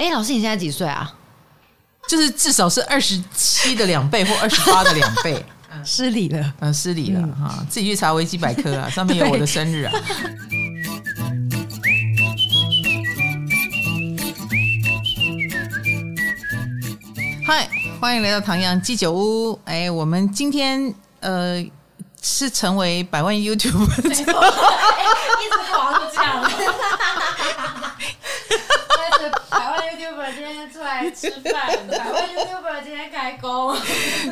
哎，老师，你现在几岁啊？就是至少是二十七的两倍或二十八的两倍。失礼了，嗯，失礼了哈、嗯，自己去查维基百科啊，上面有我的生日啊。嗨，欢迎来到唐阳鸡酒屋。哎，我们今天呃是成为百万 YouTube，一直狂讲。百万 YouTuber 今天出来吃饭，百万 YouTuber 今天开工。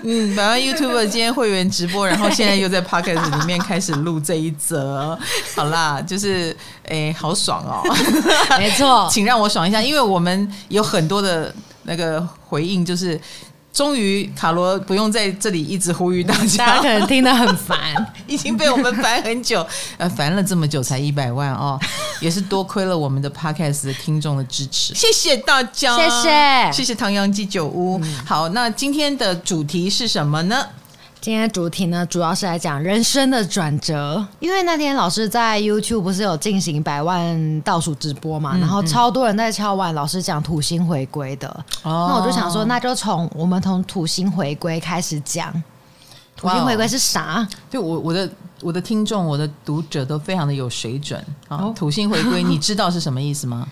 嗯，百万 YouTuber 今天会员直播，然后现在又在 Podcast 里面开始录这一则。好啦，就是哎，好爽哦！没错，请让我爽一下，因为我们有很多的那个回应，就是。终于，卡罗不用在这里一直呼吁大家，大家可能听得很烦，已经被我们烦很久，呃，烦了这么久才一百万哦，也是多亏了我们的 Podcast 的听众的支持，谢谢大家，谢谢，谢谢唐阳鸡酒屋。嗯。好，那今天的主题是什么呢？今天主题呢，主要是来讲人生的转折。因为那天老师在 YouTube 不是有进行百万倒数直播嘛，嗯、然后超多人在敲碗，老师讲土星回归的。哦，那我就想说，那就从我们从土星回归开始讲。土星回归是啥？对我我的我的听众我的读者都非常的有水准啊、哦！土星回归，你知道是什么意思吗？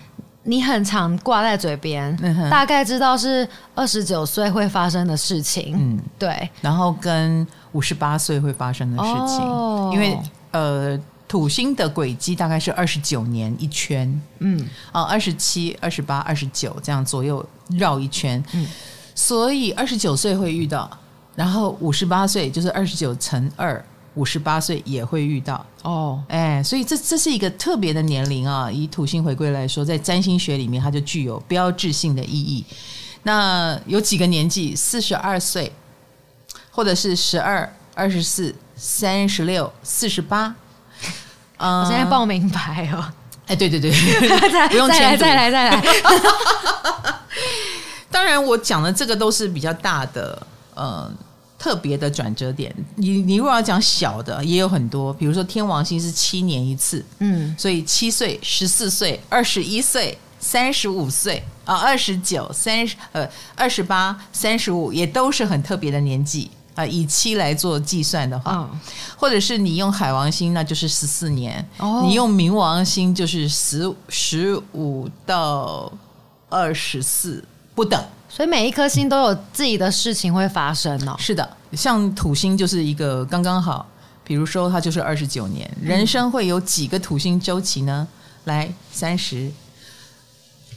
你很常挂在嘴边、嗯，大概知道是二十九岁会发生的事情，嗯，对，然后跟五十八岁会发生的事情，哦、因为呃，土星的轨迹大概是二十九年一圈，嗯，啊，二十七、二十八、二十九这样左右绕一圈，嗯，所以二十九岁会遇到，然后五十八岁就是二十九乘二。五十八岁也会遇到哦，哎，所以这这是一个特别的年龄啊。以土星回归来说，在占星学里面，它就具有标志性的意义。那有几个年纪？四十二岁，或者是十二、二十四、三十六、四十八。我现在报名牌哦。哎，对对对，不用再来再来再来。当然，我讲的这个都是比较大的，嗯。特别的转折点，你你如果要讲小的，也有很多，比如说天王星是七年一次，嗯，所以七岁、十四岁、二十一岁、三十五岁啊，二十九、三十呃二十八、三十五，也都是很特别的年纪。啊。以七来做计算的话，嗯，或者是你用海王星，那就是十四年，哦，你用冥王星就是十十五到二十四不等。所以每一颗星都有自己的事情会发生哦。是的，像土星就是一个刚刚好，比如说它就是二十九年，人生会有几个土星周期呢？来三十，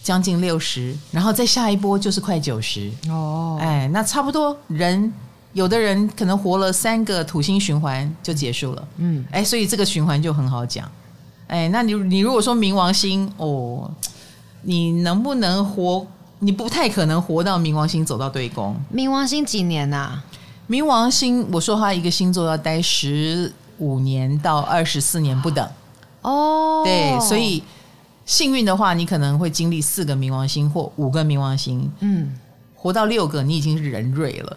将近六十，然后再下一波就是快九十哦。哎，那差不多人有的人可能活了三个土星循环就结束了。嗯，哎，所以这个循环就很好讲。哎，那你你如果说冥王星哦，你能不能活？你不太可能活到冥王星走到对宫。冥王星几年啊？冥王星，我说他一个星座要待十五年到二十四年不等。哦，对，所以幸运的话，你可能会经历四个冥王星或五个冥王星。嗯，活到六个，你已经是人瑞了。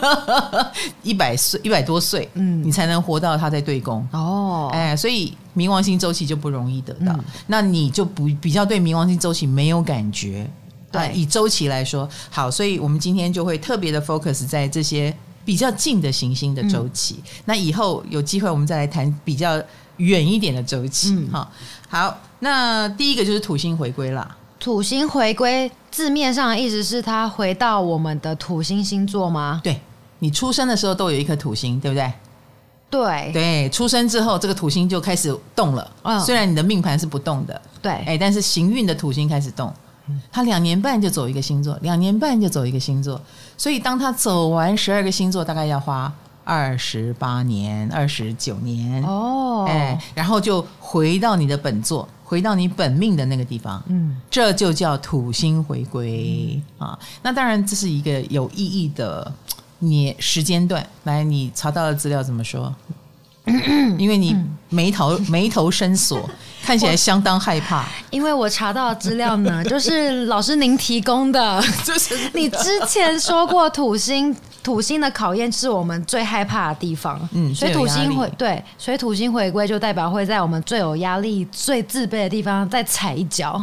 一百岁，一百多岁，嗯，你才能活到他在对宫。哦，哎，所以冥王星周期就不容易得到。嗯，那你就不比较对冥王星周期没有感觉。对，以周期来说，好，所以我们今天就会特别的 focus 在这些比较近的行星的周期。嗯、那以后有机会我们再来谈比较远一点的周期。嗯，好，那第一个就是土星回归啦。土星回归字面上的意思是它回到我们的土星星座吗？对，你出生的时候都有一颗土星，对不对？对，对，出生之后这个土星就开始动了。嗯，虽然你的命盘是不动的，对，哎，但是行运的土星开始动。他两年半就走一个星座，两年半就走一个星座，所以当他走完十二个星座，大概要花二十八年、二十九年哦，哎，然后就回到你的本座，回到你本命的那个地方，嗯，这就叫土星回归啊。那当然这是一个有意义的年时间段。来，你查到的资料怎么说？因为你眉头眉头深锁，看起来相当害怕。因为我查到的资料呢，就是老师您提供的，就是你之前说过土星土星的考验是我们最害怕的地方。嗯，所以土星回对，所以土星回归就代表会在我们最有压力、最自卑的地方再踩一脚。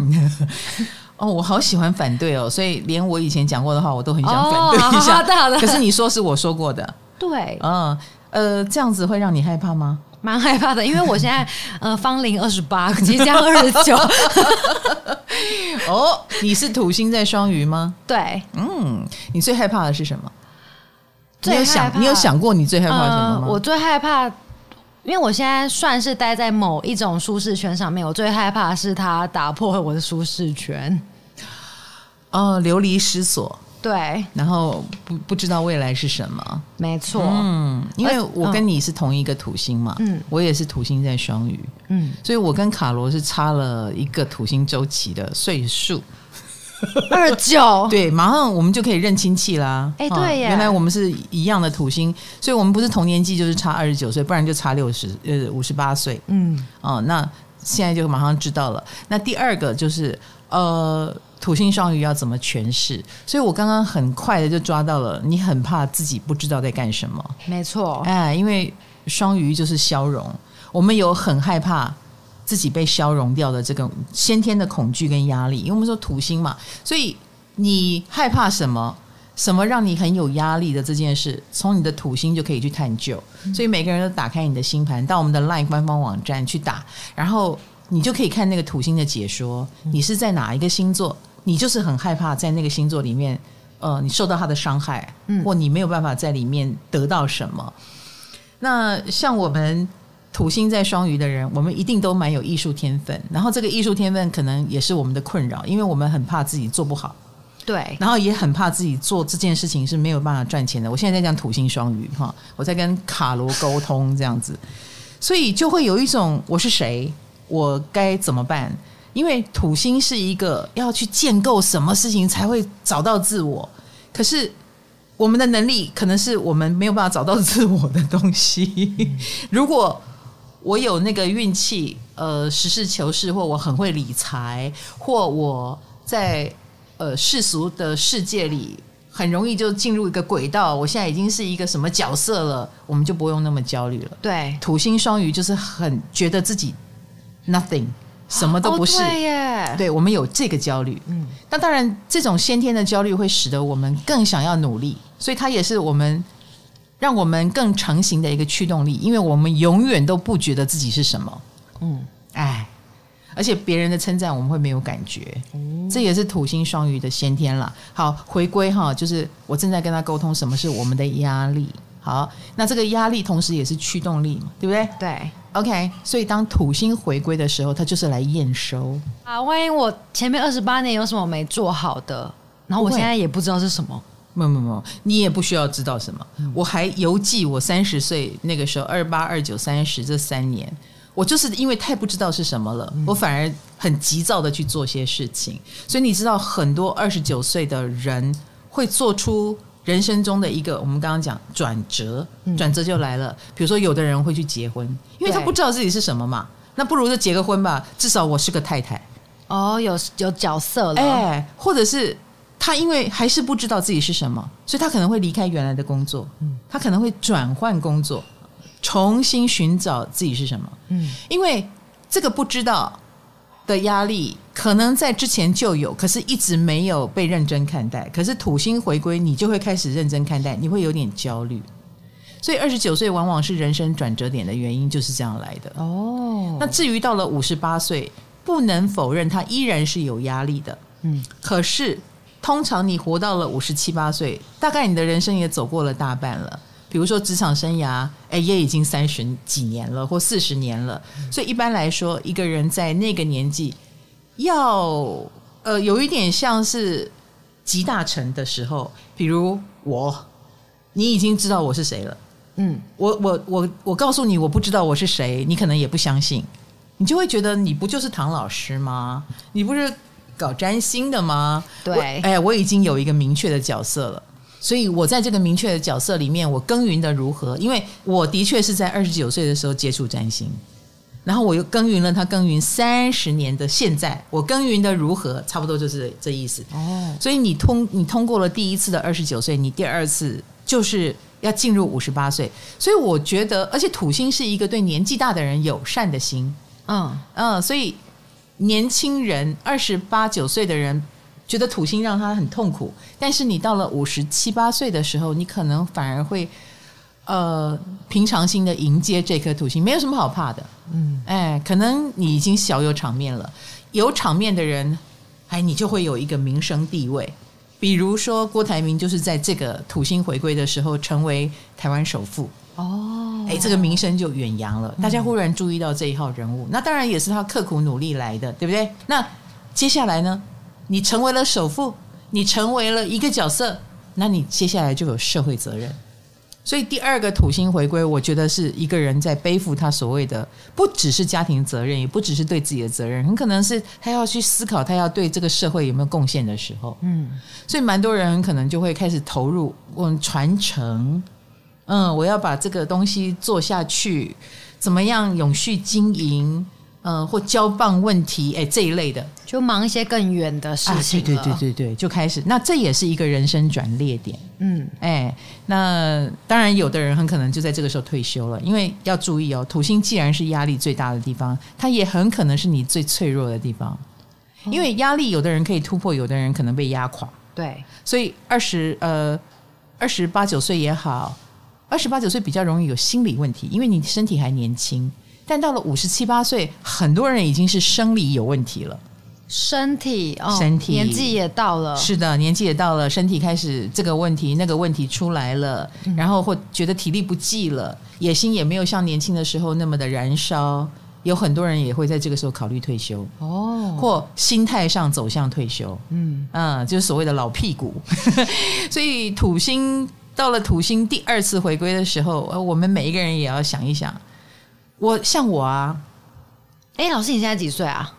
哦，我好喜欢反对哦，所以连我以前讲过的话，我都很想反对一下。好的好的。可是你说是我说过的，对，嗯呃，这样子会让你害怕吗？蛮害怕的，因为我现在 呃芳龄二十八，即将二十九。哦，你是土星在双鱼吗？对，嗯，你最害怕的是什么？最害怕，你有想，你有想过你最害怕什么吗？呃，我最害怕，因为我现在算是待在某一种舒适圈上面，我最害怕的是他打破了我的舒适圈。哦，流离失所。对，然后不不知道未来是什么，没错，嗯，因为我跟你是同一个土星嘛，嗯，我也是土星在双鱼，嗯，所以我跟卡罗是差了一个土星周期的岁数，二十九，对，马上我们就可以认亲戚啦，哎，对耶，原来我们是一样的土星，所以我们不是同年纪就是差二十九岁，不然就差六十呃五十八岁，嗯，哦，那现在就马上知道了。那第二个就是呃。土星双鱼要怎么诠释？所以我刚刚很快的就抓到了，你很怕自己不知道在干什么。没错，哎，因为双鱼就是消融，我们有很害怕自己被消融掉的这个先天的恐惧跟压力。因为我们说土星嘛，所以你害怕什么？什么让你很有压力的这件事，从你的土星就可以去探究。所以每个人都打开你的星盘，到我们的 LINE 官方网站去打，然后你就可以看那个土星的解说。你是在哪一个星座？你就是很害怕在那个星座里面，呃，你受到他的伤害，嗯，或你没有办法在里面得到什么。那像我们土星在双鱼的人，我们一定都蛮有艺术天分，然后这个艺术天分可能也是我们的困扰，因为我们很怕自己做不好，对，然后也很怕自己做这件事情是没有办法赚钱的。我现在在讲土星双鱼哈，我在跟卡罗沟通这样子，所以就会有一种我是谁，我该怎么办？因为土星是一个要去建构什么事情才会找到自我，可是我们的能力可能是我们没有办法找到自我的东西。如果我有那个运气，呃，实事求是，或我很会理财，或我在呃世俗的世界里很容易就进入一个轨道，我现在已经是一个什么角色了，我们就不用那么焦虑了。对，土星双鱼就是很觉得自己 nothing。什么都不是，哦、对耶，对，我们有这个焦虑。嗯，那当然，这种先天的焦虑会使得我们更想要努力，所以它也是我们让我们更成型的一个驱动力。因为我们永远都不觉得自己是什么，嗯，哎，而且别人的称赞我们会没有感觉，嗯，这也是土星双鱼的先天了。好，回归哈，就是我正在跟他沟通，什么是我们的压力？好，那这个压力同时也是驱动力嘛，对不对？对。OK，所以当土星回归的时候，它就是来验收啊。万一我前面二十八年有什么没做好的，然后我现在也不知道是什么。没有没有没有，你也不需要知道什么。嗯、我还犹记我三十岁那个时候，二八、二九、三十这三年，我就是因为太不知道是什么了，嗯、我反而很急躁的去做些事情。所以你知道，很多二十九岁的人会做出。人生中的一个，我们刚刚讲转折，转折就来了。比如说，有的人会去结婚，因为他不知道自己是什么嘛，那不如就结个婚吧，至少我是个太太。哦，有有角色了，哎，或者是他因为还是不知道自己是什么，所以他可能会离开原来的工作，他可能会转换工作，重新寻找自己是什么。嗯，因为这个不知道的压力。可能在之前就有，可是一直没有被认真看待。可是土星回归，你就会开始认真看待，你会有点焦虑。所以二十九岁往往是人生转折点的原因，就是这样来的。哦，那至于到了五十八岁，不能否认他依然是有压力的。嗯，可是通常你活到了五十七八岁，大概你的人生也走过了大半了。比如说职场生涯，哎，也已经三十几年了，或四十年了。所以一般来说，一个人在那个年纪。要呃，有一点像是集大成的时候，比如我，你已经知道我是谁了，嗯，我我我我告诉你我不知道我是谁，你可能也不相信，你就会觉得你不就是唐老师吗？你不是搞占星的吗？对，哎，我已经有一个明确的角色了，所以我在这个明确的角色里面，我耕耘的如何？因为我的确是在二十九岁的时候接触占星。然后我又耕耘了他耕耘三十年的现在，我耕耘的如何？差不多就是这意思。哦，所以你通你通过了第一次的二十九岁，你第二次就是要进入五十八岁。所以我觉得，而且土星是一个对年纪大的人友善的星。嗯嗯，所以年轻人二十八九岁的人觉得土星让他很痛苦，但是你到了五十七八岁的时候，你可能反而会呃平常心的迎接这颗土星，没有什么好怕的。嗯，哎，可能你已经小有场面了，有场面的人，哎，你就会有一个名声地位。比如说郭台铭就是在这个土星回归的时候成为台湾首富。哦，哎，这个名声就远扬了，大家忽然注意到这一号人物，嗯、那当然也是他刻苦努力来的，对不对？那接下来呢？你成为了首富，你成为了一个角色，那你接下来就有社会责任。所以第二个土星回归，我觉得是一个人在背负他所谓的，不只是家庭责任，也不只是对自己的责任，很可能是他要去思考，他要对这个社会有没有贡献的时候。嗯，所以蛮多人可能就会开始投入，嗯传承。嗯，我要把这个东西做下去，怎么样永续经营？嗯，或交棒问题，哎，这一类的，就忙一些更远的事情。啊，对对对对对，就开始。那这也是一个人生转捩点。嗯，哎，那当然，有的人很可能就在这个时候退休了，因为要注意哦，土星既然是压力最大的地方，它也很可能是你最脆弱的地方。因为压力，有的人可以突破，有的人可能被压垮。对，所以二十呃二十八九岁也好。二十八九岁比较容易有心理问题，因为你身体还年轻。但到了五十七八岁，很多人已经是生理有问题了。身体，哦、身体年纪也到了。是的，年纪也到了，身体开始这个问题、那个问题出来了，嗯、然后或觉得体力不济了，野心也没有像年轻的时候那么的燃烧。有很多人也会在这个时候考虑退休哦，或心态上走向退休。嗯嗯，就是所谓的老屁股。所以土星。到了土星第二次回归的时候，我们每一个人也要想一想。我像我啊，哎，老师，你现在几岁啊？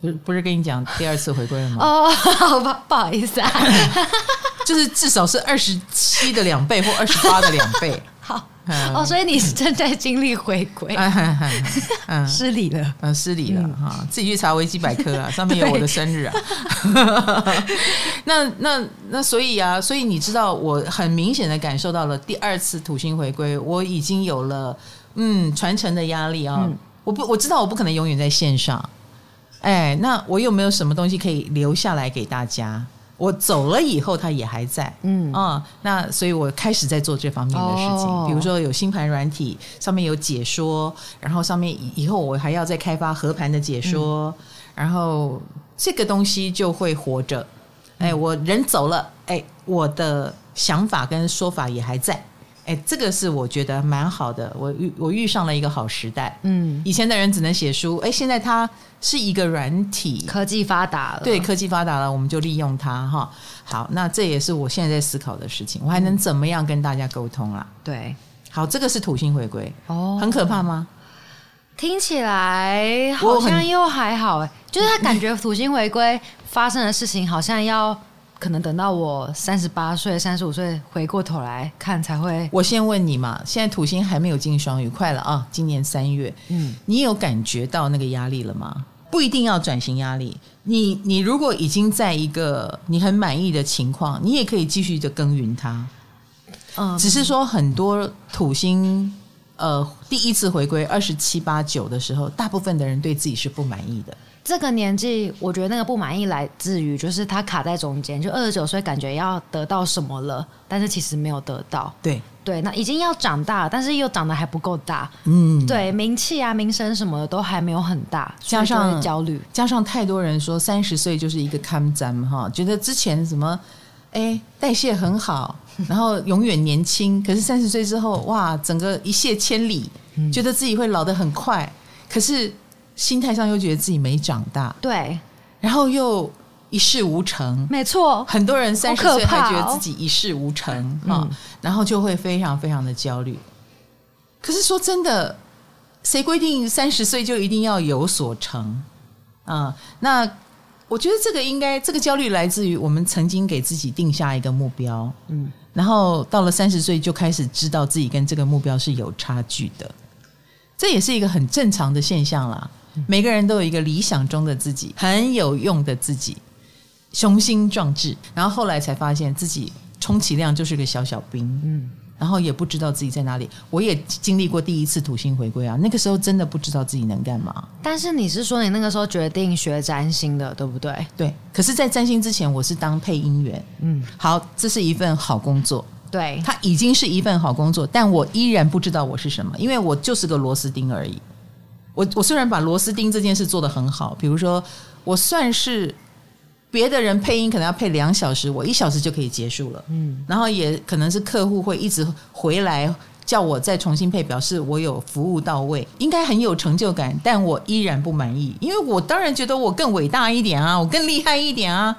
不是不是跟你讲第二次回归了吗？哦，好吧，不好意思啊，就是至少是二十七的两倍或二十八的两倍。好。哦，所以你是正在经历回归，嗯，失礼了，嗯，失礼了哈，自己去查维基百科啊，上面有我的生日啊。那那那，所以啊，所以你知道，我很明显的感受到了第二次土星回归，我已经有了嗯传承的压力啊。嗯、我不我知道我不可能永远在线上，哎，那我有没有什么东西可以留下来给大家？我走了以后，它也还在，嗯啊、嗯，那所以我开始在做这方面的事情，哦、比如说有星盘软体，上面有解说，然后上面以后我还要再开发合盘的解说，嗯、然后这个东西就会活着。哎，我人走了，哎，我的想法跟说法也还在。哎，这个是我觉得蛮好的。我遇我遇上了一个好时代。嗯，以前的人只能写书，哎，现在它是一个软体，科技发达了。对，科技发达了，我们就利用它哈。好，那这也是我现在在思考的事情。我还能怎么样跟大家沟通啊？对，好，这个是土星回归哦，很可怕吗？听起来好像又还好哎，就是他感觉土星回归发生的事情好像要。可能等到我三十八岁、三十五岁回过头来看才会。我先问你嘛，现在土星还没有进双鱼，快了啊！今年三月，嗯，你有感觉到那个压力了吗？不一定要转型压力，你你如果已经在一个你很满意的情况，你也可以继续的耕耘它。嗯，只是说很多土星呃第一次回归二十七八九的时候，大部分的人对自己是不满意的。这个年纪，我觉得那个不满意来自于，就是他卡在中间，就二十九岁，感觉要得到什么了，但是其实没有得到。对对，那已经要长大，但是又长得还不够大。嗯，对，名气啊、名声什么的都还没有很大，加上焦虑，加上太多人说三十岁就是一个坎站哈，觉得之前什么哎代谢很好，然后永远年轻，可是三十岁之后哇，整个一泻千里，觉得自己会老得很快，可是。心态上又觉得自己没长大，对，然后又一事无成，没错，很多人三十岁还觉得自己一事无成啊，嗯、然后就会非常非常的焦虑。可是说真的，谁规定三十岁就一定要有所成？啊？那我觉得这个应该，这个焦虑来自于我们曾经给自己定下一个目标，嗯，然后到了三十岁就开始知道自己跟这个目标是有差距的，这也是一个很正常的现象啦。每个人都有一个理想中的自己，很有用的自己，雄心壮志。然后后来才发现自己充其量就是个小小兵。嗯，然后也不知道自己在哪里。我也经历过第一次土星回归啊，那个时候真的不知道自己能干嘛。但是你是说你那个时候决定学占星的，对不对？对。可是，在占星之前，我是当配音员。嗯，好，这是一份好工作。对，它已经是一份好工作，但我依然不知道我是什么，因为我就是个螺丝钉而已。我我虽然把螺丝钉这件事做得很好，比如说我算是。别的人配音可能要配两小时，我一小时就可以结束了。嗯，然后也可能是客户会一直回来叫我再重新配，表示我有服务到位，应该很有成就感。但我依然不满意，因为我当然觉得我更伟大一点啊，我更厉害一点啊。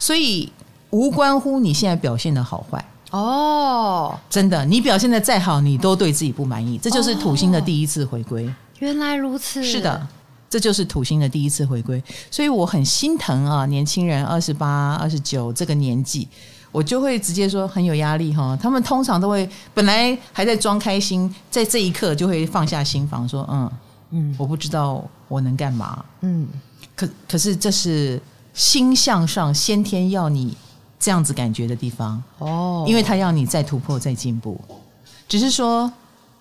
所以无关乎你现在表现的好坏哦，真的，你表现的再好，你都对自己不满意。这就是土星的第一次回归。原来如此，是的。这就是土星的第一次回归，所以我很心疼啊！年轻人二十八、二十九这个年纪，我就会直接说很有压力哈。他们通常都会本来还在装开心，在这一刻就会放下心防，说嗯嗯，我不知道我能干嘛，嗯，可可是这是星象上先天要你这样子感觉的地方哦，因为他要你再突破、再进步，只是说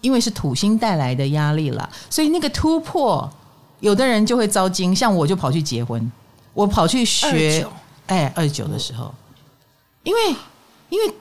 因为是土星带来的压力了，所以那个突破。有的人就会遭惊，像我就跑去结婚，我跑去学，哎，二十九的时候，因为因为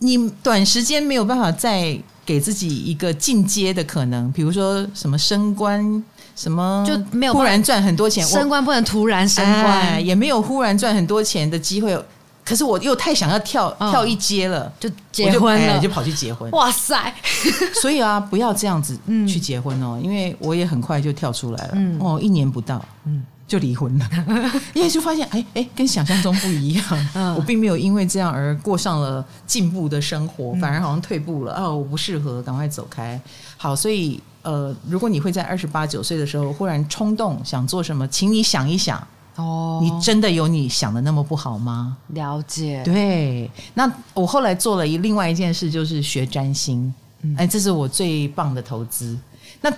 你短时间没有办法再给自己一个进阶的可能，比如说什么升官，什么就没有忽然赚很多钱，升官不能突然升官，哎，也没有忽然赚很多钱的机会。可是我又太想要跳跳一阶了，就结婚了，就跑去结婚。哇塞！所以啊，不要这样子去结婚哦，因为我也很快就跳出来了。哦，一年不到，嗯，就离婚了。因为就发现，哎哎，跟想象中不一样。我并没有因为这样而过上了进步的生活，反而好像退步了。哦，我不适合，赶快走开。好，所以呃，如果你会在二十八九岁的时候忽然冲动想做什么，请你想一想。哦，你真的有你想的那么不好吗？了解。对，那我后来做了一另外一件事，就是学占星。嗯、哎，这是我最棒的投资。那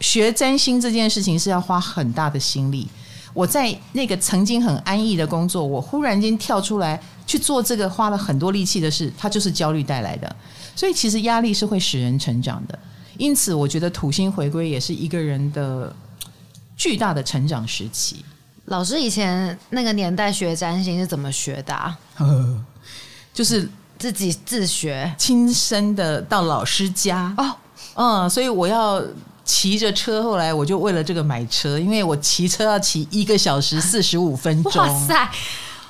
学占星这件事情是要花很大的心力。我在那个曾经很安逸的工作，我忽然间跳出来去做这个花了很多力气的事，它就是焦虑带来的。所以其实压力是会使人成长的。因此，我觉得土星回归也是一个人的巨大的成长时期。老师以前那个年代学占星是怎么学的啊？就是自己自学，亲身的到老师家哦。嗯，所以我要骑着车，后来我就为了这个买车，因为我骑车要骑一个小时四十五分钟。哇塞！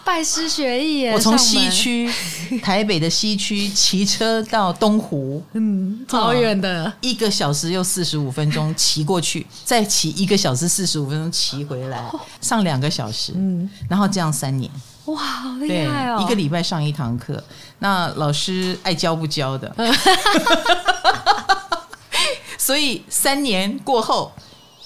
拜师学艺耶！我从西区 台北的西区骑车到东湖，嗯，超远的，一个小时又四十五分钟骑过去，再骑一个小时四十五分钟骑回来，上两个小时，嗯，然后这样三年，哇，好厉害哦！一个礼拜上一堂课，那老师爱教不教的，所以三年过后，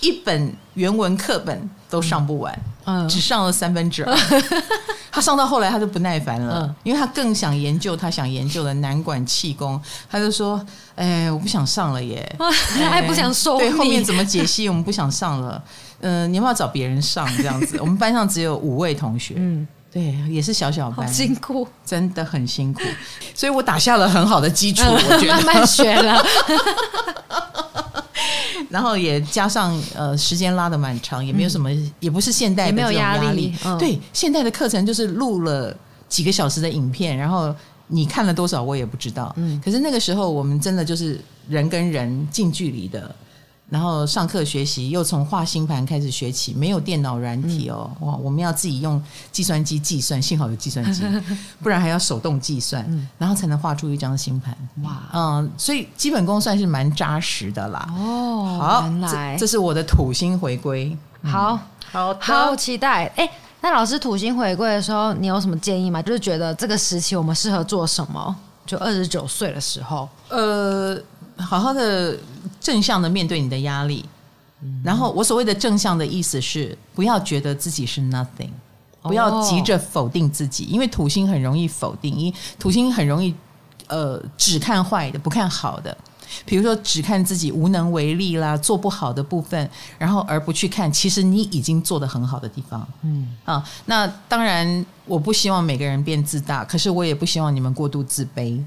一本原文课本都上不完。嗯，只上了三分之二，他上到后来他就不耐烦了，嗯、因为他更想研究他想研究的南管气功，他就说：“哎，我不想上了耶，还不想收。”对，后面怎么解析？我们不想上了。嗯、呃，你要不要找别人上？这样子？我们班上只有五位同学，嗯，对，也是小小班，辛苦，真的很辛苦，所以我打下了很好的基础，我觉得慢慢学了。然后也加上呃，时间拉的蛮长，也没有什么，嗯、也不是现代的这种压力。压力嗯、对，现代的课程就是录了几个小时的影片，然后你看了多少我也不知道。嗯，可是那个时候我们真的就是人跟人近距离的。然后上课学习，又从画星盘开始学起，没有电脑软体哦，哇，我们要自己用计算机计算，幸好有计算机，不然还要手动计算，然后才能画出一张星盘。哇，嗯，所以基本功算是蛮扎实的啦。哦，好，原来这，这是我的土星回归，好好好期待。哎，那老师土星回归的时候，你有什么建议吗？就是觉得这个时期我们适合做什么？就二十九岁的时候，呃。好好的正向的面对你的压力，然后我所谓的正向的意思是，不要觉得自己是 nothing，不要急着否定自己，因为土星很容易否定，因为土星很容易呃只看坏的，不看好的，比如说只看自己无能为力啦，做不好的部分，然后而不去看其实你已经做得很好的地方。嗯。啊，那当然我不希望每个人变自大，可是我也不希望你们过度自卑。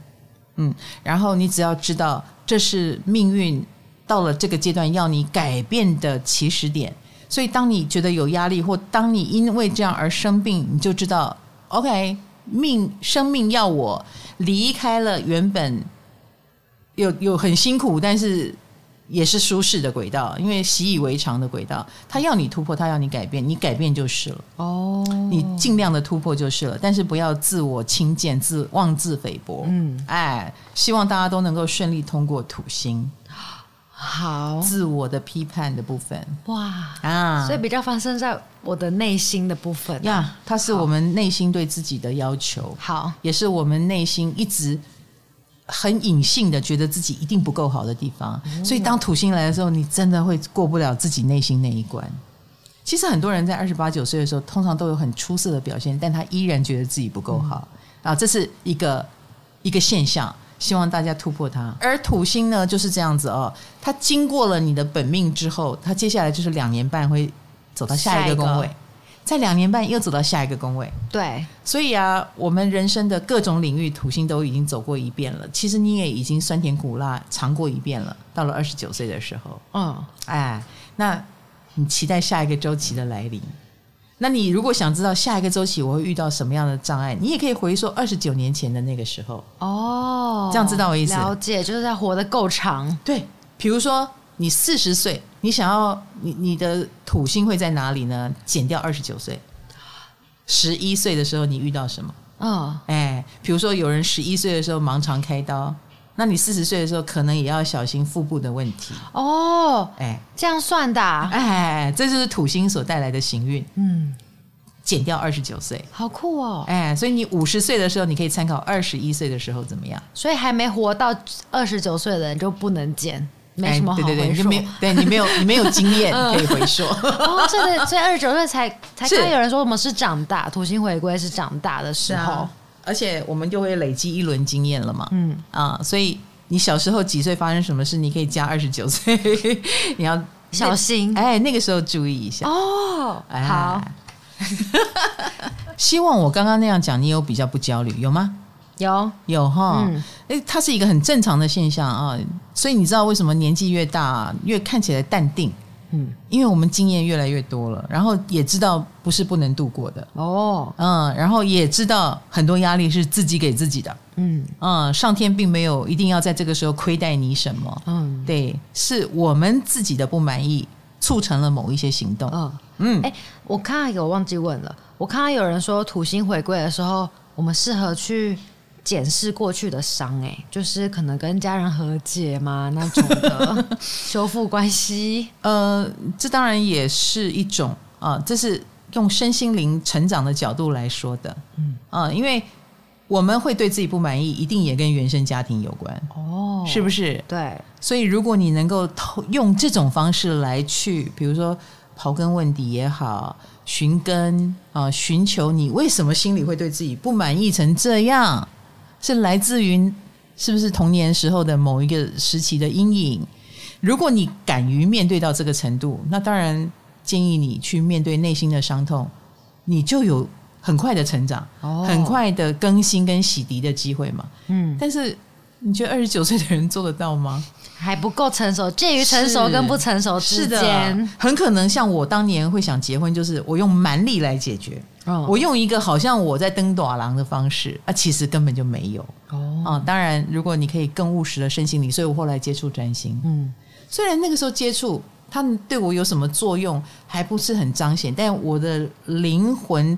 嗯，然后你只要知道这是命运到了这个阶段要你改变的起始点，所以当你觉得有压力，或当你因为这样而生病，你就知道，OK，命生命要我离开了原本有有很辛苦，但是。也是舒适的轨道，因为习以为常的轨道，他要你突破，他要你改变，你改变就是了。哦，你尽量的突破就是了，但是不要自我轻贱、自妄自菲薄。嗯，哎，希望大家都能够顺利通过土星。好，自我的批判的部分。哇啊，所以比较发生在我的内心的部分呀，啊，它是我们内心对自己的要求。好，也是我们内心一直。很隐性的觉得自己一定不够好的地方，所以当土星来的时候，你真的会过不了自己内心那一关。其实很多人在二十八九岁的时候，通常都有很出色的表现，但他依然觉得自己不够好啊，这是一个一个现象。希望大家突破它。而土星呢，就是这样子哦，它经过了你的本命之后，它接下来就是两年半会走到下一个宫位。在两年半又走到下一个工位，对，所以啊，我们人生的各种领域，土星都已经走过一遍了。其实你也已经酸甜苦辣尝过一遍了。到了二十九岁的时候，嗯，哎，那你期待下一个周期的来临？那你如果想知道下一个周期我会遇到什么样的障碍，你也可以回溯二十九年前的那个时候。哦，这样知道我意思？了解，就是在活得够长。对，比如说。你四十岁，你想要你你的土星会在哪里呢？减掉二十九岁，十一岁的时候你遇到什么？哦，哎，比如说有人十一岁的时候盲肠开刀，那你四十岁的时候可能也要小心腹部的问题。哦，哎，这样算的啊？哎，这就是土星所带来的行运。嗯，减掉二十九岁，好酷哦！哎，所以你五十岁的时候，你可以参考二十一岁的时候怎么样？所以还没活到二十九岁的人就不能减。没什么好回说，对对对，你没有，对你没有，你没有经验可以回说。哦，所以所以二十九岁才 才刚有人说我们是长大，土星回归是长大的时候，啊、而且我们就会累积一轮经验了嘛。嗯啊，所以你小时候几岁发生什么事，你可以加二十九岁，你要小心。哎，那个时候注意一下哦。好，希望我刚刚那样讲，你有比较不焦虑，有吗？有。有哈，哎、嗯，它是一个很正常的现象啊，所以你知道为什么年纪越大越看起来淡定？嗯，因为我们经验越来越多了，然后也知道不是不能度过的。哦，嗯，然后也知道很多压力是自己给自己的，嗯。嗯，上天并没有一定要在这个时候亏待你什么，嗯，对，是我们自己的不满意促成了某一些行动，嗯。嗯，哎，我看到一个我忘记问了，我看到有人说土星回归的时候，我们适合去。检视过去的伤，哎，就是可能跟家人和解嘛，那种的 修复关系。呃，这当然也是一种啊、呃，这是用身心灵成长的角度来说的。嗯啊、呃，因为我们会对自己不满意，一定也跟原生家庭有关。哦，是不是？对。所以，如果你能够用这种方式来去，比如说刨根问底也好，寻根啊、呃，寻求你为什么心里会对自己不满意成这样。是来自于是不是童年时候的某一个时期的阴影？如果你敢于面对到这个程度，那当然建议你去面对内心的伤痛，你就有很快的成长，哦、很快的更新跟洗涤的机会嘛。嗯，但是你觉得二十九岁的人做得到吗？还不够成熟，介于成熟跟不成熟之间，很可能像我当年会想结婚，就是我用蛮力来解决。哦、我用一个好像我在登短廊的方式啊，其实根本就没有哦。啊，当然，如果你可以更务实的身心灵，所以我后来接触占星。嗯，虽然那个时候接触，他们对我有什么作用还不是很彰显，但我的灵魂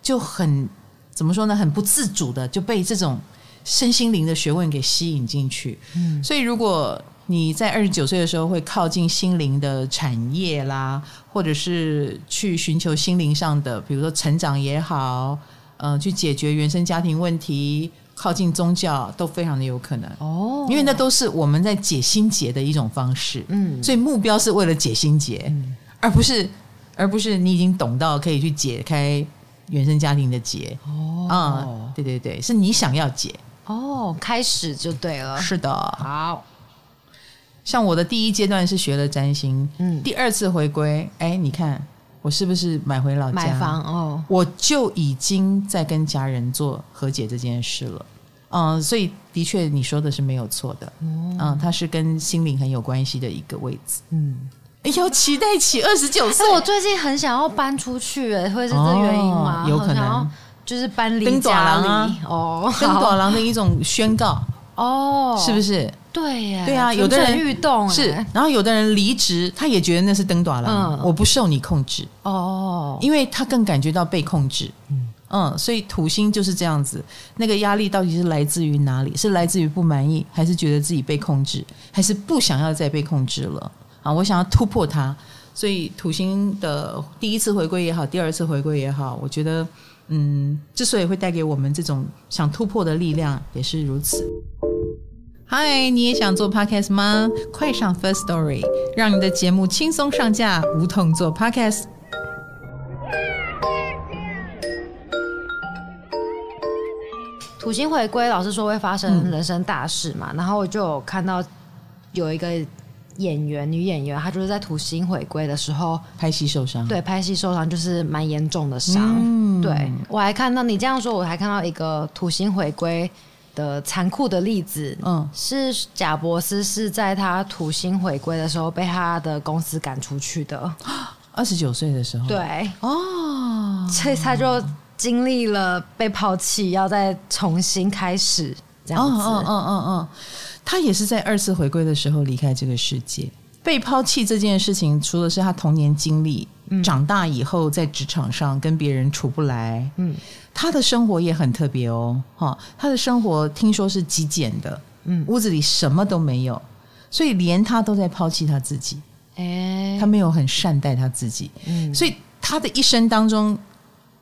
就很怎么说呢？很不自主的就被这种身心灵的学问给吸引进去。嗯，所以如果你在二十九岁的时候会靠近心灵的产业啦，或者是去寻求心灵上的，比如说成长也好，嗯、呃，去解决原生家庭问题，靠近宗教都非常的有可能。哦，因为那都是我们在解心结的一种方式，嗯，所以目标是为了解心结，嗯、而不是而不是你已经懂到可以去解开原生家庭的结。哦，啊、嗯，对对对，是你想要解。哦，开始就对了，是的，好。像我的第一阶段是学了占星，嗯，第二次回归，哎，你看我是不是买回老家？买房哦，我就已经在跟家人做和解这件事了。嗯，所以的确你说的是没有错的，嗯，它是跟心灵很有关系的一个位置，嗯，要期待起二十九岁，我最近很想要搬出去，哎，会是这原因吗？哦、有可能，就是搬离家哦，跟短廊的 一种宣告，哦，是不是？对呀，对啊，有的人欲动是，然后有的人离职，他也觉得那是登短了，嗯、我不受你控制，哦，因为他更感觉到被控制，嗯。嗯，所以土星就是这样子，那个压力到底是来自于哪里？是来自于不满意，还是觉得自己被控制，还是不想要再被控制了？啊，我想要突破它。所以土星的第一次回归也好，第二次回归也好，我觉得，嗯，之所以会带给我们这种想突破的力量，也是如此。嗨，你也想做 Podcast 吗？快上 First Story，让你的节目轻松上架，无痛做 Podcast。土星回归，老师说会发生人生大事嘛，嗯、然后我就有看到有一个演员，女演员，她就是在土星回归的时候拍戏受伤，对，拍戏受伤就是蛮严重的伤。嗯、对，我还看到你这样说，我还看到一个土星回归的残酷的例子，嗯，是贾伯斯是在他土星回归的时候被他的公司赶出去的，二十九岁的时候，对，哦，所以他就。经历了被抛弃，要再重新开始这样子。嗯嗯嗯嗯，他也是在二次回归的时候离开这个世界。被抛弃这件事情，除了是他童年经历，嗯、长大以后在职场上跟别人处不来，嗯，他的生活也很特别哦。哈，他的生活听说是极简的，嗯，屋子里什么都没有，所以连他都在抛弃他自己。哎，他没有很善待他自己，嗯，所以他的一生当中。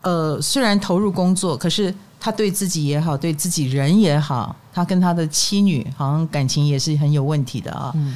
呃，虽然投入工作，可是他对自己也好，对自己人也好，他跟他的妻女好像感情也是很有问题的啊。嗯，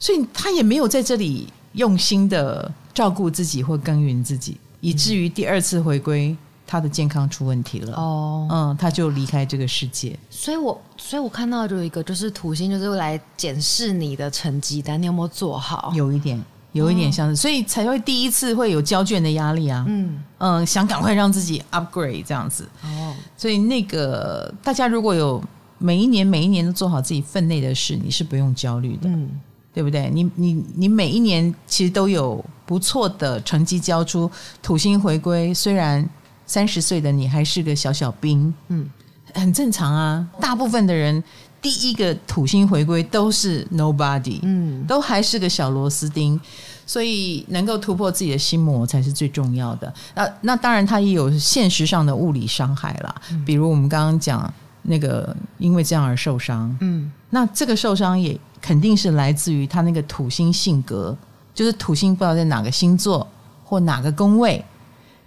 所以他也没有在这里用心的照顾自己或耕耘自己，以至于第二次回归，他的健康出问题了。哦，嗯，他就离开这个世界。所以我，所以我看到有一个就是土星，就是来检视你的成绩单，你有没有做好？有一点。有一点像是，所以才会第一次会有交卷的压力啊。嗯嗯、呃，想赶快让自己 upgrade 这样子。哦，所以那个大家如果有每一年每一年都做好自己分内的事，你是不用焦虑的，嗯，对不对？你你你每一年其实都有不错的成绩交出。土星回归，虽然三十岁的你还是个小小兵，嗯，很正常啊。大部分的人。第一个土星回归都是 nobody，嗯，都还是个小螺丝钉，所以能够突破自己的心魔才是最重要的。那那当然，他也有现实上的物理伤害啦，嗯、比如我们刚刚讲那个因为这样而受伤，嗯，那这个受伤也肯定是来自于他那个土星性格，就是土星不知道在哪个星座或哪个宫位，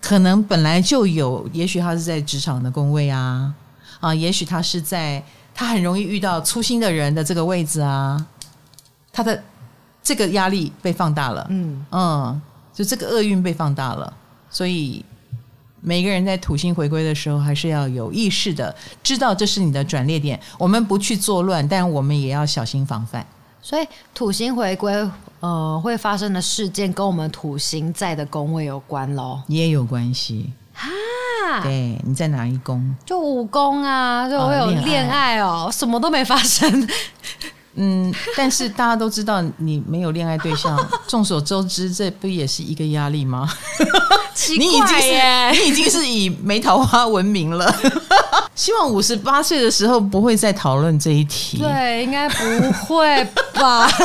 可能本来就有，也许他是在职场的工位啊，啊，也许他是在。他很容易遇到粗心的人的这个位置啊，他的这个压力被放大了，嗯嗯，就这个厄运被放大了，所以每个人在土星回归的时候，还是要有意识的知道这是你的转捩点。我们不去作乱，但我们也要小心防范。所以土星回归，呃，会发生的事件跟我们土星在的宫位有关喽，也有关系。对，你在哪一宫？就五宫啊，就会有恋爱哦，什么都没发生。嗯，但是大家都知道你没有恋爱对象，众所周知，这不也是一个压力吗？奇怪耶，你已经是你已经是以没桃花闻名了。希望五十八岁的时候不会再讨论这一题。对，应该不会吧。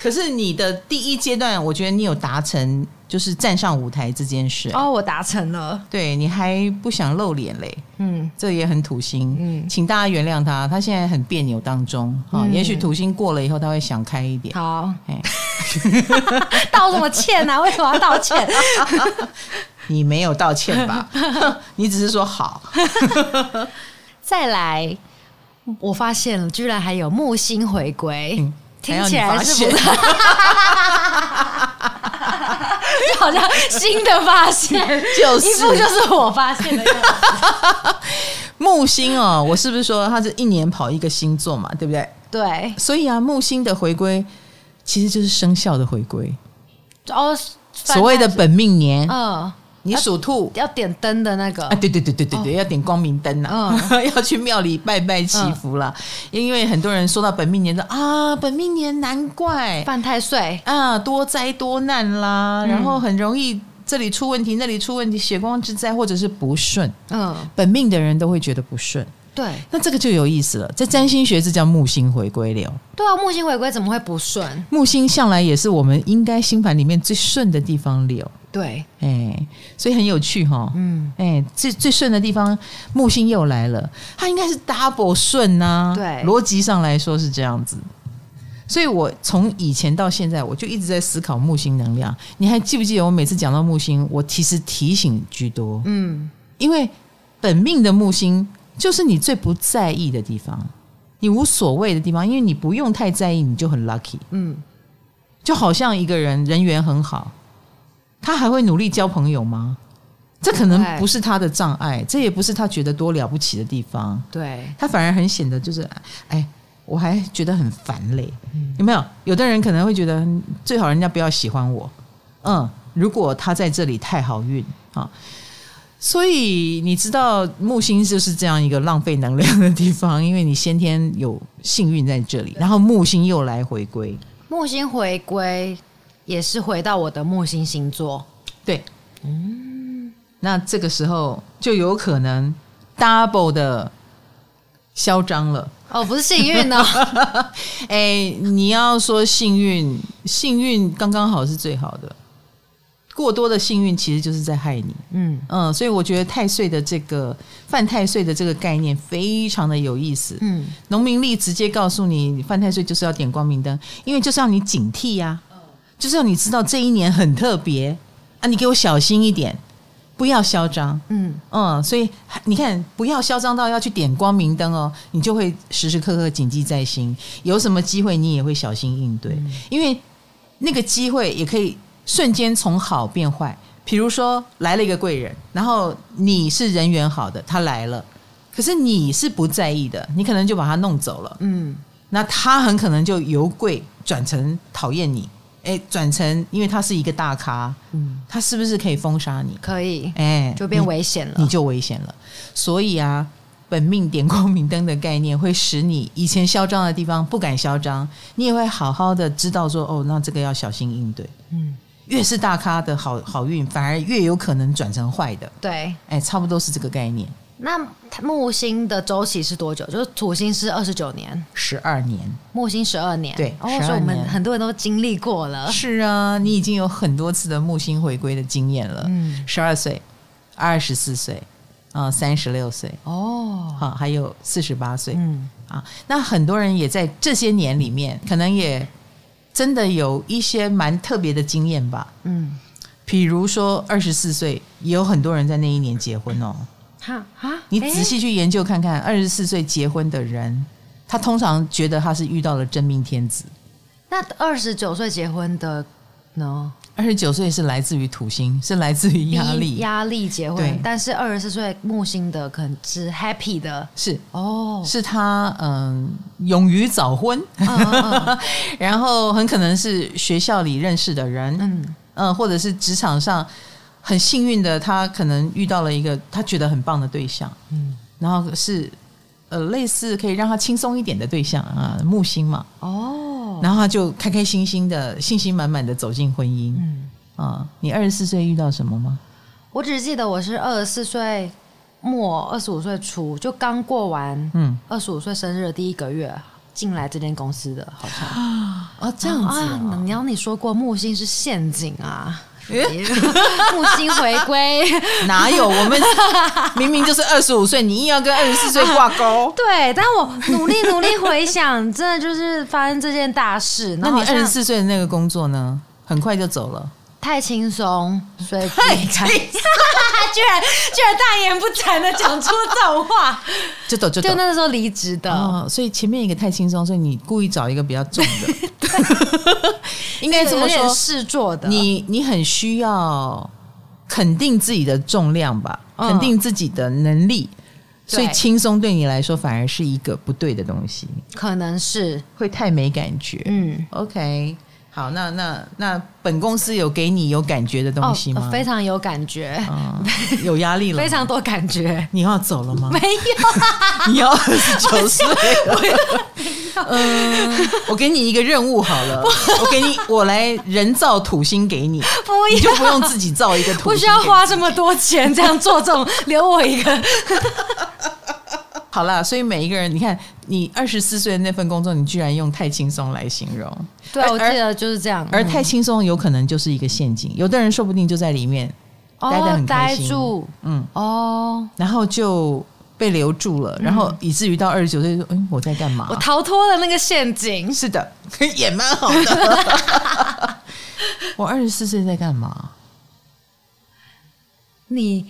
可是你的第一阶段，我觉得你有达成，就是站上舞台这件事。哦，我达成了。对，你还不想露脸嘞？嗯，这也很土星。嗯，请大家原谅他，他现在很别扭当中。啊、嗯，也许土星过了以后，他会想开一点。好，嘿 道什么歉啊？为什么要道歉？你没有道歉吧？你只是说好。再来，我发现了，居然还有木星回归。嗯听起来是不是？就好像新的发现，就是一副就是我发现的样子。木星哦，我是不是说它是一年跑一个星座嘛？对不对？对。所以啊，木星的回归其实就是生肖的回归。哦，所谓的本命年。嗯。你属兔要点灯的那个啊，对对对对对对，哦、要点光明灯呐、要去庙里拜拜祈福了。嗯、因为很多人说到本命年的啊，本命年难怪犯太岁啊，多灾多难啦，嗯、然后很容易这里出问题，那里出问题，血光之灾或者是不顺。嗯，本命的人都会觉得不顺。对，那这个就有意思了，在占星学这叫木星回归流。对啊，木星回归怎么会不顺？木星向来也是我们应该星盘里面最顺的地方流。对，哎，所以很有趣哈、哦。嗯，哎，最最顺的地方，木星又来了，它应该是 double 顺呐、啊。对，逻辑上来说是这样子。所以我从以前到现在，我就一直在思考木星能量。你还记不记得我每次讲到木星，我其实提醒居多。嗯，因为本命的木星。就是你最不在意的地方，你无所谓的地方，因为你不用太在意，你就很 lucky。嗯，就好像一个人人缘很好，他还会努力交朋友吗？这可能不是他的障碍，这也不是他觉得多了不起的地方。对，他反而很显得就是，哎，我还觉得很烦嘞。有没有？有的人可能会觉得最好人家不要喜欢我。嗯，如果他在这里太好运啊。所以你知道木星就是这样一个浪费能量的地方，因为你先天有幸运在这里，然后木星又来回归，木星回归也是回到我的木星星座，对，嗯，那这个时候就有可能 double 的嚣张了，哦，不是幸运哦？哎，你要说幸运，幸运刚刚好是最好的。过多的幸运其实就是在害你，嗯。嗯，所以我觉得太岁的这个犯太岁的这个概念非常的有意思，嗯，农民历直接告诉你，犯太岁就是要点光明灯，因为就是要你警惕呀、啊，就是要你知道这一年很特别啊，你给我小心一点，不要嚣张，嗯。嗯，所以你看，不要嚣张到要去点光明灯哦，你就会时时刻刻谨记在心，有什么机会你也会小心应对，嗯、因为那个机会也可以。瞬间从好变坏，比如说来了一个贵人，然后你是人缘好的，他来了，可是你是不在意的，你可能就把他弄走了，嗯，那他很可能就由贵转成讨厌你，哎，转成因为他是一个大咖，嗯，他是不是可以封杀你？可以，哎，就变危险了你，你就危险了。所以啊，本命点光明灯的概念会使你以前嚣张的地方不敢嚣张，你也会好好的知道说，哦，那这个要小心应对，嗯。越是大咖的好好运，反而越有可能转成坏的。对，哎，差不多是这个概念。那木星的周期是多久？就是土星是二十九年，十二年，木星十二年。对，哦，所以我们很多人都经历过了。是啊，你已经有很多次的木星回归的经验了。嗯，十二岁，二十四岁，啊，三十六岁，哦，好，还有四十八岁。嗯，啊，那很多人也在这些年里面，可能也。真的有一些蛮特别的经验吧，嗯，比如说二十四岁，也有很多人在那一年结婚哦。哈哈，你仔细去研究看看，二十四岁结婚的人，他通常觉得他是遇到了真命天子。那二十九岁结婚的呢？二十九岁是来自于土星，是来自于压力，压力结婚。但是二十四岁木星的可能是 happy 的，是。哦，是他嗯勇于早婚，嗯嗯 然后很可能是学校里认识的人，嗯。嗯，或者是职场上很幸运的，他可能遇到了一个他觉得很棒的对象，嗯，然后是呃类似可以让他轻松一点的对象啊，木星嘛，哦。然后他就开开心心的、信心满满的走进婚姻。嗯啊，你二十四岁遇到什么吗？我只记得我是二十四岁末、二十五岁初，就刚过完嗯二十五岁生日的第一个月进来这间公司的，好像啊，啊这样子啊。你要你说过木星是陷阱啊。木星回归 哪有？我们 明明就是二十五岁，你硬要跟二十四岁挂钩。对，但我努力努力回想，真的就是发生这件大事。那你二十四岁的那个工作呢？很快就走了，太轻松，所以离开。居然居然大言不惭的讲出这种话，就走就走。就那个时候离职的。哦，所以前面一个太轻松，所以你故意找一个比较重的。应该这么说，试做的。你你很需要肯定自己的重量吧，嗯、肯定自己的能力，所以轻松对你来说反而是一个不对的东西。可能是会太没感觉。嗯，OK，好，那那那本公司有给你有感觉的东西吗？哦、非常有感觉，嗯、有压力了，非常多感觉。你要走了吗？没有，你要 二十九岁了。嗯，我给你一个任务好了，我给你，我来人造土星给你，不要，你就不用自己造一个土星，不需要花这么多钱这样做这种，留我一个。好啦，所以每一个人，你看，你二十四岁的那份工作，你居然用太轻松来形容。对，我记得就是这样。而太轻松有可能就是一个陷阱，有的人说不定就在里面待得很开心，嗯，哦，然后就被留住了，然后以至于到二十九岁说，嗯，我在干嘛？我逃脱了那个陷阱。是的，也蛮好的。我二十四岁在干嘛？你，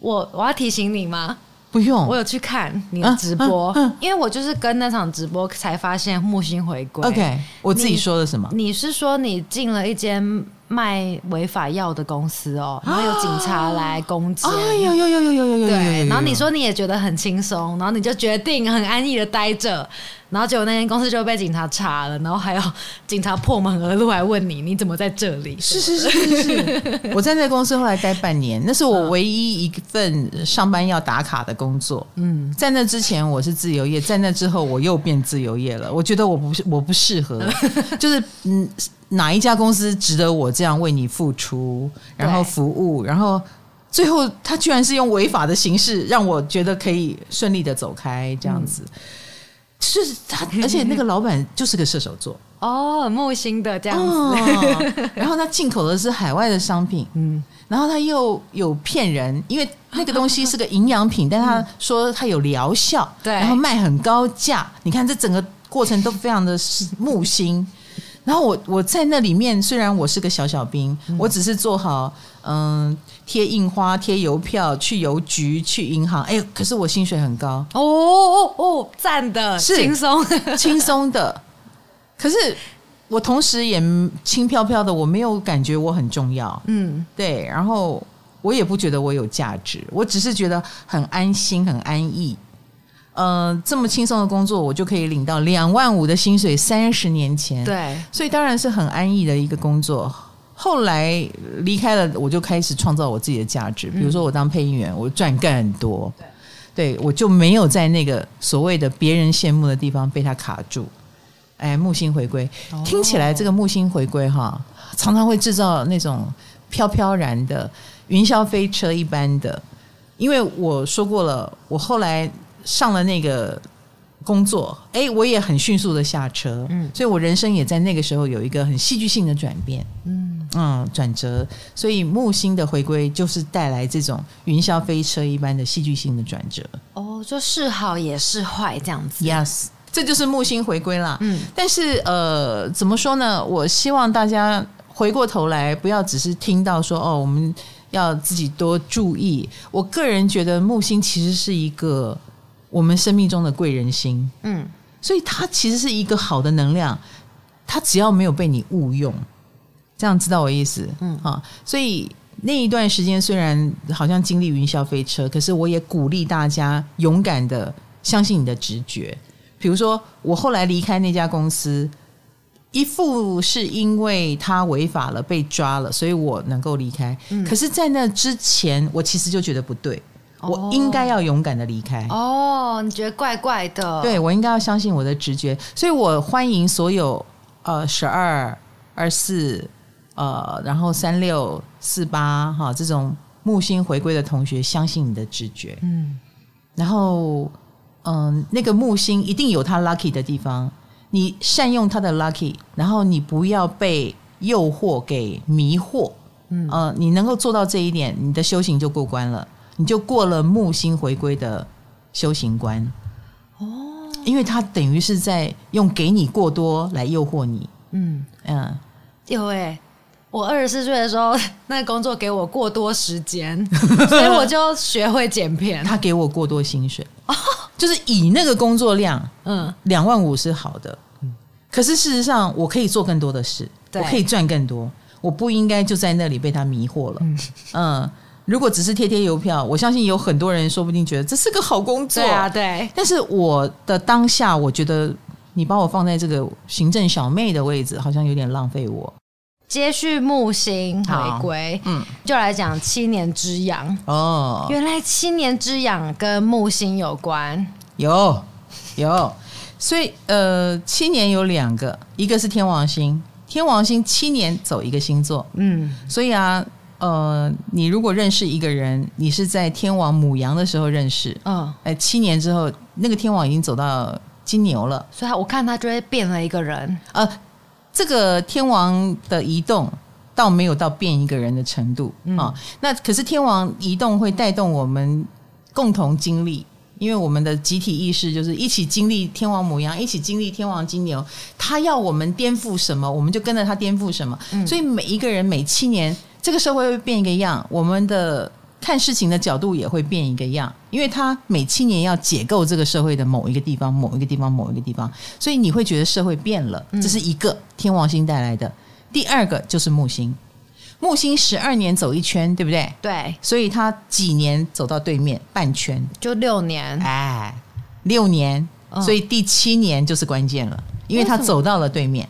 我，我要提醒你吗？不用，我有去看你的直播，啊啊啊、因为我就是跟那场直播才发现木星回归。OK，我自己说的什么？你是说你进了一间？卖违法药的公司哦，然后有警察来攻击。哎呦呦呦呦呦呦呦！对，然后你说你也觉得很轻松，然后你就决定很安逸的待着，然后结果那间公司就被警察查了，然后还有警察破门而入来问你，你怎么在这里？是是是是是。我在那公司后来待半年，那是我唯一一份上班要打卡的工作。嗯，在那之前我是自由业，在那之后我又变自由业了。我觉得我不是我不适合，就是嗯。哪一家公司值得我这样为你付出，然后服务，然后最后他居然是用违法的形式让我觉得可以顺利的走开，这样子，是他，而且那个老板就是个射手座。哦，木星的这样子，哦、然后他进口的是海外的商品，嗯，然后他又有骗人，因为那个东西是个营养品，但他说他有疗效，对，然后卖很高价，你看这整个过程都非常的木星。然后我我在那里面，虽然我是个小小兵，嗯、我只是做好嗯贴印花、贴邮票、去邮局、去银行，哎，可是我薪水很高哦哦哦，赞的，是轻松 轻松的。可是我同时也轻飘飘的，我没有感觉我很重要，嗯，对。然后我也不觉得我有价值，我只是觉得很安心、很安逸。呃，这么轻松的工作，我就可以领到两万五的薪水。三十年前，对，所以当然是很安逸的一个工作。后来离开了，我就开始创造我自己的价值。比如说，我当配音员，我赚更多。对，我就没有在那个所谓的别人羡慕的地方被他卡住。哎，木星回归，听起来这个木星回归哈，常常会制造那种飘飘然的云霄飞车一般的。因为我说过了，我后来。上了那个工作，哎，我也很迅速的下车，嗯，所以我人生也在那个时候有一个很戏剧性的转变，嗯嗯，转折，所以木星的回归就是带来这种云霄飞车一般的戏剧性的转折。哦，就是好也是坏这样子。Yes，这就是木星回归啦。嗯，但是呃，怎么说呢？我希望大家回过头来，不要只是听到说哦，我们要自己多注意。我个人觉得木星其实是一个。我们生命中的贵人心，嗯，所以它其实是一个好的能量，它只要没有被你误用，这样知道我意思，嗯啊，所以那一段时间虽然好像经历云霄飞车，可是我也鼓励大家勇敢的相信你的直觉。比如说，我后来离开那家公司，一副是因为他违法了被抓了，所以我能够离开。嗯，可是，在那之前，我其实就觉得不对。我应该要勇敢的离开。哦，你觉得怪怪的？对，我应该要相信我的直觉，所以我欢迎所有呃十二二四呃，然后三六四八哈这种木星回归的同学，相信你的直觉，嗯，然后嗯、呃，那个木星一定有它 lucky 的地方，你善用它的 lucky，然后你不要被诱惑给迷惑，嗯。呃，你能够做到这一点，你的修行就过关了。你就过了木星回归的修行关哦，因为他等于是在用给你过多来诱惑你。嗯嗯，有哎、欸，我二十四岁的时候，那个工作给我过多时间，所以我就学会剪片。他给我过多薪水，哦、就是以那个工作量，嗯，两万五是好的。嗯，可是事实上，我可以做更多的事，我可以赚更多，我不应该就在那里被他迷惑了。嗯。嗯如果只是贴贴邮票，我相信有很多人说不定觉得这是个好工作。对啊，对。但是我的当下，我觉得你把我放在这个行政小妹的位置，好像有点浪费我。接续木星回归，嗯，就来讲七年之痒哦。原来七年之痒跟木星有关，有有，所以呃，七年有两个，一个是天王星，天王星七年走一个星座，嗯，所以啊，呃，你如果认识一个人，你是在天王母羊的时候认识，嗯，哎，七年之后，那个天王已经走到金牛了，所以我看他就会变了一个人，呃。这个天王的移动倒没有到变一个人的程度啊、嗯哦，那可是天王移动会带动我们共同经历，因为我们的集体意识就是一起经历天王母羊，一起经历天王金牛，他要我们颠覆什么，我们就跟着他颠覆什么。嗯、所以每一个人每七年，这个社会会变一个样，我们的。看事情的角度也会变一个样，因为他每七年要解构这个社会的某一个地方、某一个地方、某一个地方，所以你会觉得社会变了。这是一个天王星带来的。第二个就是木星，木星十二年走一圈，对不对？对，所以他几年走到对面半圈，就六年。哎，六年，所以第七年就是关键了，因为他走到了对面。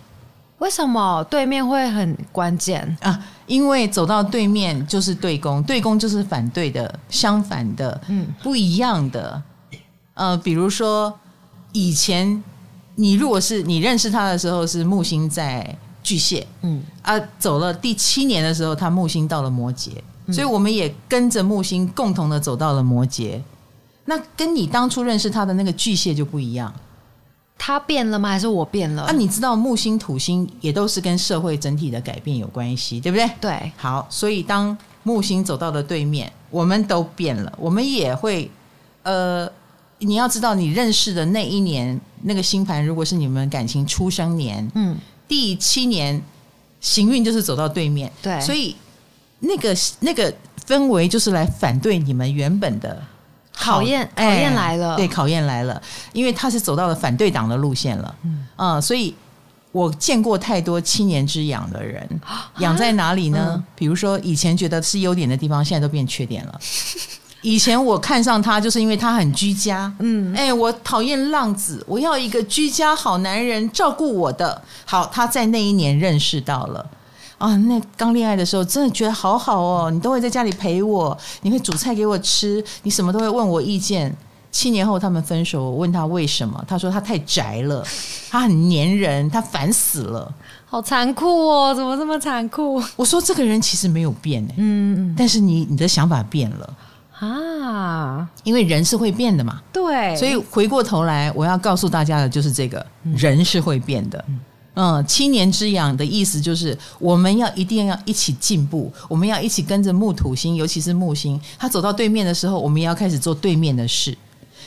为什么对面会很关键啊？因为走到对面就是对攻，对攻就是反对的、相反的、嗯，不一样的。呃，比如说以前你如果是你认识他的时候是木星在巨蟹，嗯啊，走了第七年的时候，他木星到了摩羯，所以我们也跟着木星共同的走到了摩羯。那跟你当初认识他的那个巨蟹就不一样。他变了吗？还是我变了？啊，你知道木星、土星也都是跟社会整体的改变有关系，对不对？对。好，所以当木星走到了对面，我们都变了，我们也会。呃，你要知道，你认识的那一年那个星盘，如果是你们感情出生年，嗯，第七年行运就是走到对面，对，所以那个那个氛围就是来反对你们原本的。考验考验来了，对，考验来了，因为他是走到了反对党的路线了，嗯，嗯，所以我见过太多七年之痒的人，痒在哪里呢？嗯、比如说以前觉得是优点的地方，现在都变缺点了。以前我看上他，就是因为他很居家，嗯，哎，我讨厌浪子，我要一个居家好男人照顾我的。好，他在那一年认识到了。啊，那刚恋爱的时候，真的觉得好好哦。你都会在家里陪我，你会煮菜给我吃，你什么都会问我意见。七年后他们分手，我问他为什么，他说他太宅了，他很粘人，他烦死了。好残酷哦，怎么这么残酷？我说这个人其实没有变哎，嗯，但是你你的想法变了啊，因为人是会变的嘛。对，所以回过头来，我要告诉大家的就是这个，人是会变的。嗯嗯，七年之痒的意思就是，我们要一定要一起进步，我们要一起跟着木土星，尤其是木星，它走到对面的时候，我们也要开始做对面的事。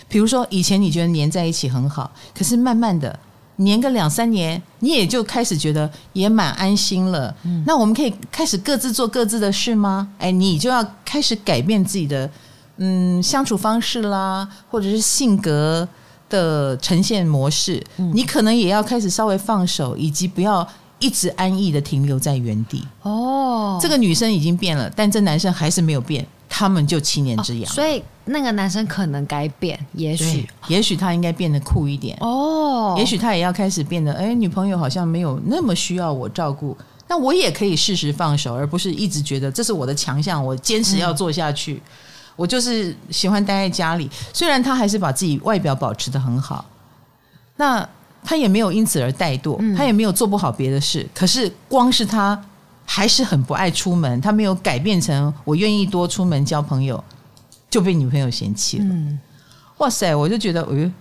比如说，以前你觉得黏在一起很好，可是慢慢的黏个两三年，你也就开始觉得也蛮安心了。嗯，那我们可以开始各自做各自的事吗？哎，你就要开始改变自己的嗯相处方式啦，或者是性格。的呈现模式，你可能也要开始稍微放手，以及不要一直安逸的停留在原地。哦，这个女生已经变了，但这男生还是没有变，他们就七年之痒。哦，所以那个男生可能该变，也许，也许他应该变得酷一点。哦，也许他也要开始变得，哎，女朋友好像没有那么需要我照顾，那我也可以适时放手，而不是一直觉得这是我的强项，我坚持要做下去。嗯我就是喜欢待在家里，虽然他还是把自己外表保持的很好，那他也没有因此而怠惰，他也没有做不好别的事。可是光是他还是很不爱出门，他没有改变成我愿意多出门交朋友，就被女朋友嫌弃了。嗯，哇塞，我就觉得，哎，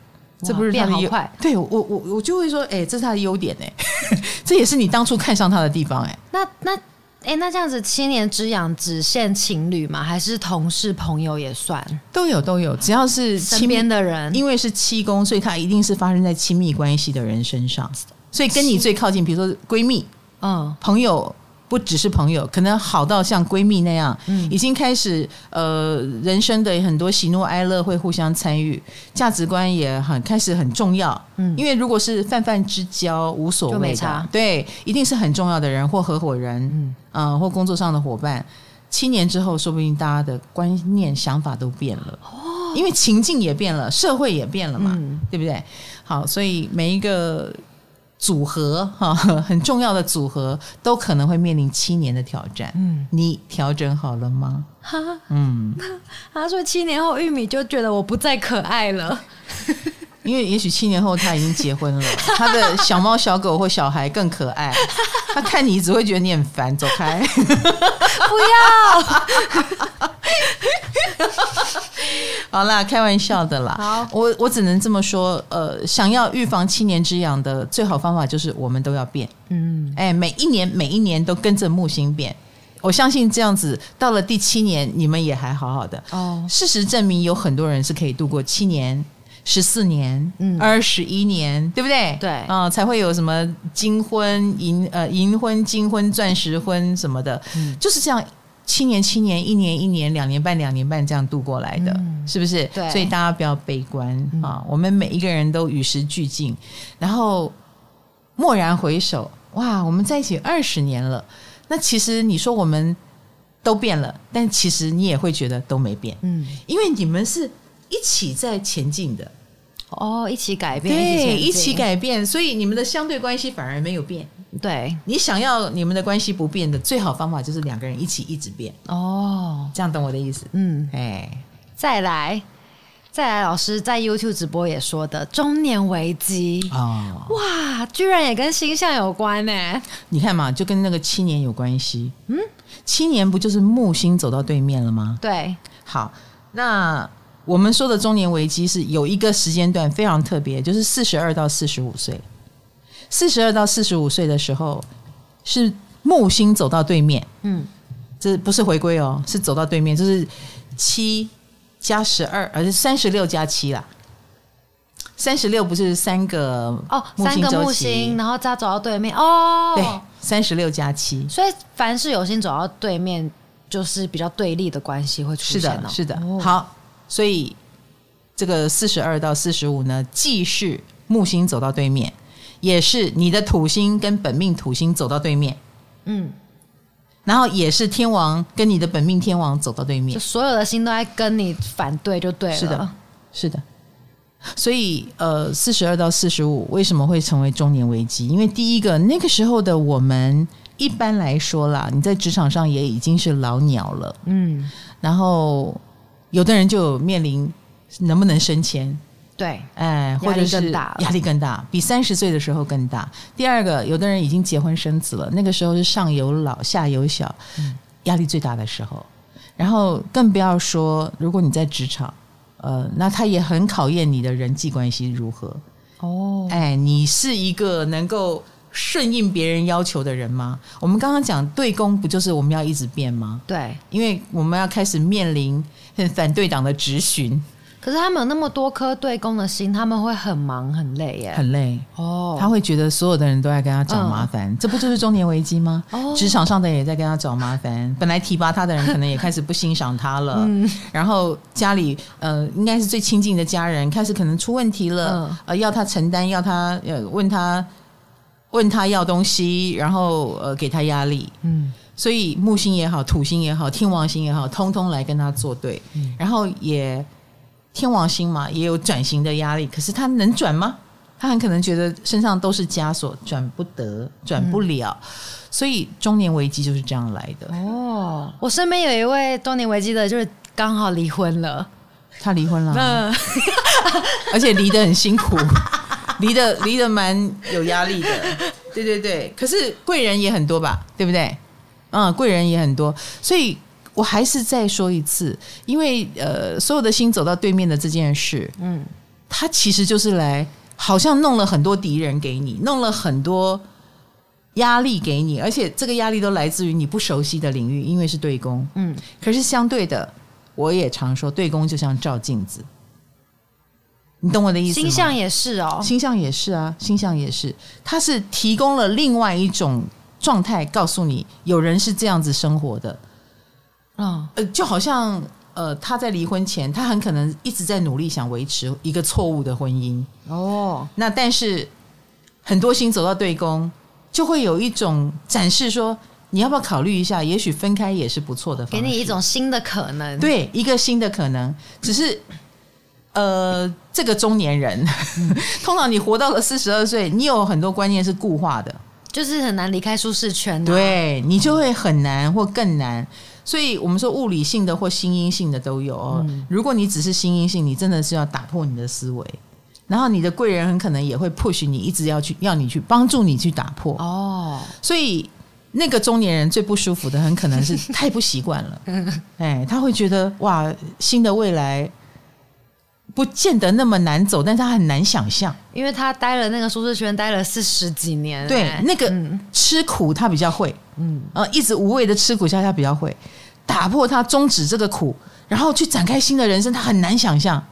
这不是变好快，对我我我就会说，哎，这是他的优点哎，这也是你当初看上他的地方哎，那那。哎，那这样子七年之痒只限情侣吗？还是同事朋友也算？都有都有，只要是身边的人，因为是七宫，所以它一定是发生在亲密关系的人身上。所以跟你最靠近，比如说闺蜜，嗯，朋友。不只是朋友，可能好到像闺蜜那样，嗯，已经开始呃，人生的很多喜怒哀乐会互相参与，价值观也很开始很重要，嗯，因为如果是泛泛之交无所谓的，对，一定是很重要的人或合伙人，嗯，呃，或工作上的伙伴，七年之后，说不定大家的观念想法都变了。哦哦，因为情境也变了，社会也变了嘛，嗯、对不对？好，所以每一个组合哈，很重要的组合都可能会面临七年的挑战。嗯，你调整好了吗？哈，嗯，他说七年后玉米就觉得我不再可爱了。因为也许七年后他已经结婚了，他的小猫、小狗或小孩更可爱。他看你只会觉得你很烦，走开！不要。好啦，开玩笑的啦。好，我我只能这么说。呃，想要预防七年之痒的最好方法就是我们都要变。嗯，哎，每一年每一年都跟着木星变。我相信这样子到了第七年，你们也还好好的。哦，事实证明有很多人是可以度过七年。十四年，嗯，二十一年，对不对？对，啊、呃，才会有什么金婚、银呃银婚、金婚、钻石婚什么的，嗯，就是这样，七年、七年、一年、一年、两年半、两年半这样度过来的，嗯、是不是？对，所以大家不要悲观啊、嗯，我们每一个人都与时俱进，然后蓦然回首，哇，我们在一起二十年了，那其实你说我们都变了，但其实你也会觉得都没变，嗯，因为你们是一起在前进的。哦，一起改变，对，一起改变，所以你们的相对关系反而没有变。对，你想要你们的关系不变的最好方法就是两个人一起一直变。哦，这样懂我的意思？嗯，哎，再来，再来，老师在 YouTube 直播也说的中年危机哦，哇，居然也跟星象有关呢？你看嘛，就跟那个七年有关系。嗯，七年不就是木星走到对面了吗？对，好，那。我们说的中年危机是有一个时间段非常特别，就是四十二到四十五岁。四十二到四十五岁的时候，是木星走到对面，嗯，这不是回归哦，是走到对面，就是七加十二，而是三十六加七啦。三十六不是三个哦，三个木星，然后再走到对面哦，对，三十六加七。所以凡是有星走到对面，就是比较对立的关系会出现哦。是的，是的，哦、好。所以，这个四十二到四十五呢，既是木星走到对面，也是你的土星跟本命土星走到对面，嗯，然后也是天王跟你的本命天王走到对面，就所有的星都在跟你反对，就对了。是的，是的。所以，呃，四十二到四十五为什么会成为中年危机？因为第一个，那个时候的我们，一般来说啦，你在职场上也已经是老鸟了，嗯，然后。有的人就面临能不能升迁，对，哎，或者是压力更大，比三十岁的时候更大。第二个，有的人已经结婚生子了，那个时候是上有老下有小，压力最大的时候。然后更不要说，如果你在职场，呃，那他也很考验你的人际关系如何。哦，哎，你是一个能够顺应别人要求的人吗？我们刚刚讲对公，不就是我们要一直变吗？对，因为我们要开始面临。很反对党的质询，可是他们有那么多颗对公的心，他们会很忙很累耶，很累哦。他会觉得所有的人都在跟他找麻烦，嗯，这不就是中年危机吗？哦，职场上的人也在跟他找麻烦，本来提拔他的人可能也开始不欣赏他了。嗯，然后家里呃，应该是最亲近的家人开始可能出问题了，嗯，呃，要他承担，要他呃问他问他要东西，然后呃给他压力。嗯。所以木星也好，土星也好，天王星也好，通通来跟他作对。嗯、然后也天王星嘛，也有转型的压力。可是他能转吗？他很可能觉得身上都是枷锁，转不得，转不了。嗯、所以中年危机就是这样来的。哦，我身边有一位中年危机的，就是刚好离婚了。他离婚了，嗯，而且离得很辛苦，离得离得蛮有压力的。对对对，可是贵人也很多吧？对不对？嗯，贵人也很多，所以我还是再说一次，因为呃，所有的星走到对面的这件事，嗯，他其实就是来，好像弄了很多敌人给你，弄了很多压力给你，而且这个压力都来自于你不熟悉的领域，因为是对攻，嗯，可是相对的，我也常说，对攻就像照镜子，你懂我的意思吗？星象也是哦，星象也是啊，星象也是，它是提供了另外一种。状态告诉你，有人是这样子生活的，啊，呃，就好像呃，他在离婚前，他很可能一直在努力想维持一个错误的婚姻哦。那但是很多星走到对宫，就会有一种展示说，你要不要考虑一下？也许分开也是不错的，给你一种新的可能，对，一个新的可能。只是呃，这个中年人，嗯、通常你活到了四十二岁，你有很多观念是固化的，就是很难离开舒适圈、啊，对你就会很难或更难。所以我们说物理性的或心因性的都有哦。嗯、如果你只是心因性，你真的是要打破你的思维，然后你的贵人很可能也会 push 你，一直要去要你去帮助你去打破哦。所以那个中年人最不舒服的，很可能是太不习惯了，哎，他会觉得哇，新的未来。不见得那么难走，但是他很难想象，因为他待了那个舒适圈，待了四十几年。对，那个吃苦他比较会，嗯，呃，一直无谓的吃苦下他比较会，打破他终止这个苦，然后去展开新的人生，他很难想象。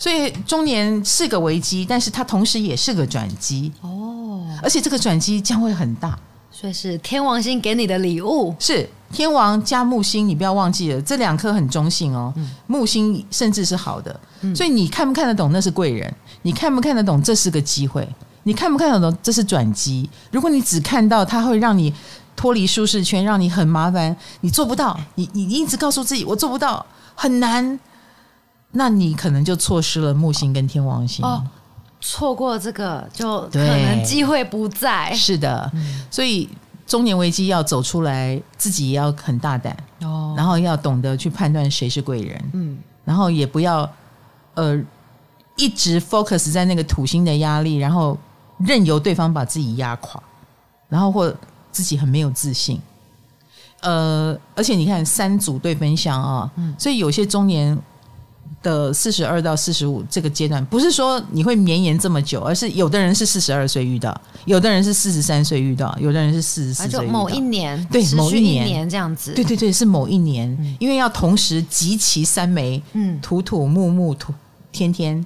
所以中年是个危机，但是他同时也是个转机哦，而且这个转机将会很大。所以是天王星给你的礼物，是天王加木星，你不要忘记了，这两颗很中性哦。嗯、木星甚至是好的，嗯、所以你看不看得懂那是贵人？你看不看得懂这是个机会？你看不看得懂这是转机？如果你只看到它会让你脱离舒适圈，让你很麻烦，你做不到，你你一直告诉自己我做不到，很难，那你可能就错失了木星跟天王星。哦错过这个，就可能机会不在。是的，嗯、所以中年危机要走出来，自己也要很大胆哦，然后要懂得去判断谁是贵人，嗯，然后也不要呃一直 focus 在那个土星的压力，然后任由对方把自己压垮，然后或自己很没有自信。呃，而且你看三组对分享啊，嗯，所以有些中年。的四十二到四十五这个阶段，不是说你会绵延这么久，而是有的人是四十二岁遇到，有的人是四十三岁遇到，有的人是四十四岁遇到。某一年，对，某一年，这样子。对对对，是某一年，嗯、因为要同时集齐三枚，嗯，土土木木土天天，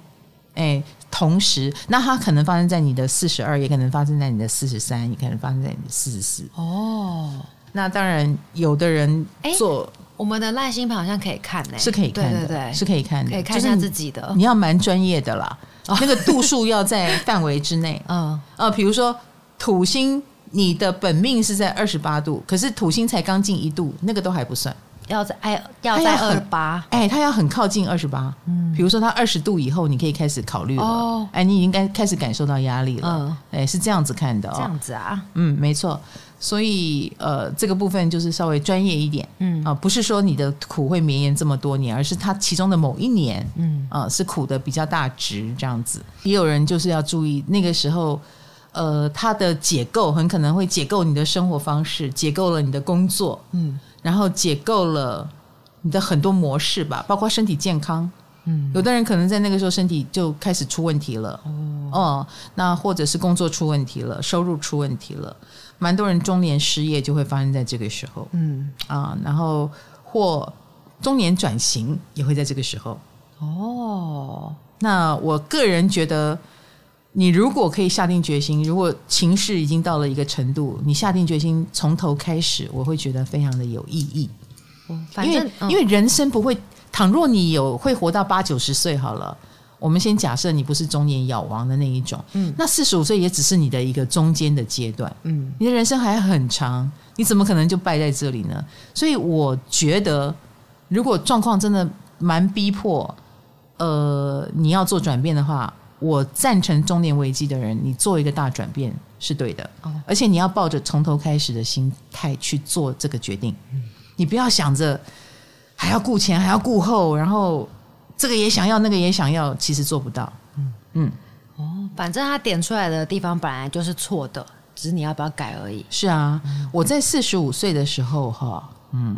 哎，同时，那它可能发生在你的四十二，也可能发生在你的四十三，也可能发生在你的四十四。哦，那当然，有的人做。我们的赖星盘好像可以看呢、欸，是可以看的，对对对，是可以看的，可以看一下自己的。你，你要蛮专业的啦，哦、那个度数要在范围之内。嗯，呃，比如说土星，你的本命是在二十八度，可是土星才刚进一度，那个都还不算。要在哎，要在二十八，哎，它要很靠近二十八。嗯，比如说它二十度以后，你可以开始考虑了。哦，哎，你已经该开始感受到压力了。嗯，哎，是这样子看的哦。这样子啊，嗯，没错。所以，呃，这个部分就是稍微专业一点，嗯。啊、呃，不是说你的苦会绵延这么多年，而是它其中的某一年，嗯。啊、呃，是苦的比较大值这样子。也有人就是要注意那个时候，呃，它的解构很可能会解构你的生活方式，解构了你的工作，嗯，然后解构了你的很多模式吧，包括身体健康，嗯，有的人可能在那个时候身体就开始出问题了，哦、呃，那或者是工作出问题了，收入出问题了。蛮多人中年失业就会发生在这个时候，嗯啊，然后或中年转型也会在这个时候。哦，那我个人觉得，你如果可以下定决心，如果情势已经到了一个程度，你下定决心从头开始，我会觉得非常的有意义。反正因为、嗯、因为人生不会，倘若你有会活到八九十岁好了。我们先假设你不是中年咬亡的那一种，嗯，那四十五岁也只是你的一个中间的阶段，嗯，你的人生还很长，你怎么可能就败在这里呢？所以我觉得，如果状况真的蛮逼迫，呃，你要做转变的话，我赞成中年危机的人，你做一个大转变是对的，哦，而且你要抱着从头开始的心态去做这个决定，嗯，你不要想着还要顾前还要顾后，然后。这个也想要，那个也想要，其实做不到。嗯。嗯，哦，反正他点出来的地方本来就是错的，只是你要不要改而已。是啊，嗯、我在四十五岁的时候，哈，嗯，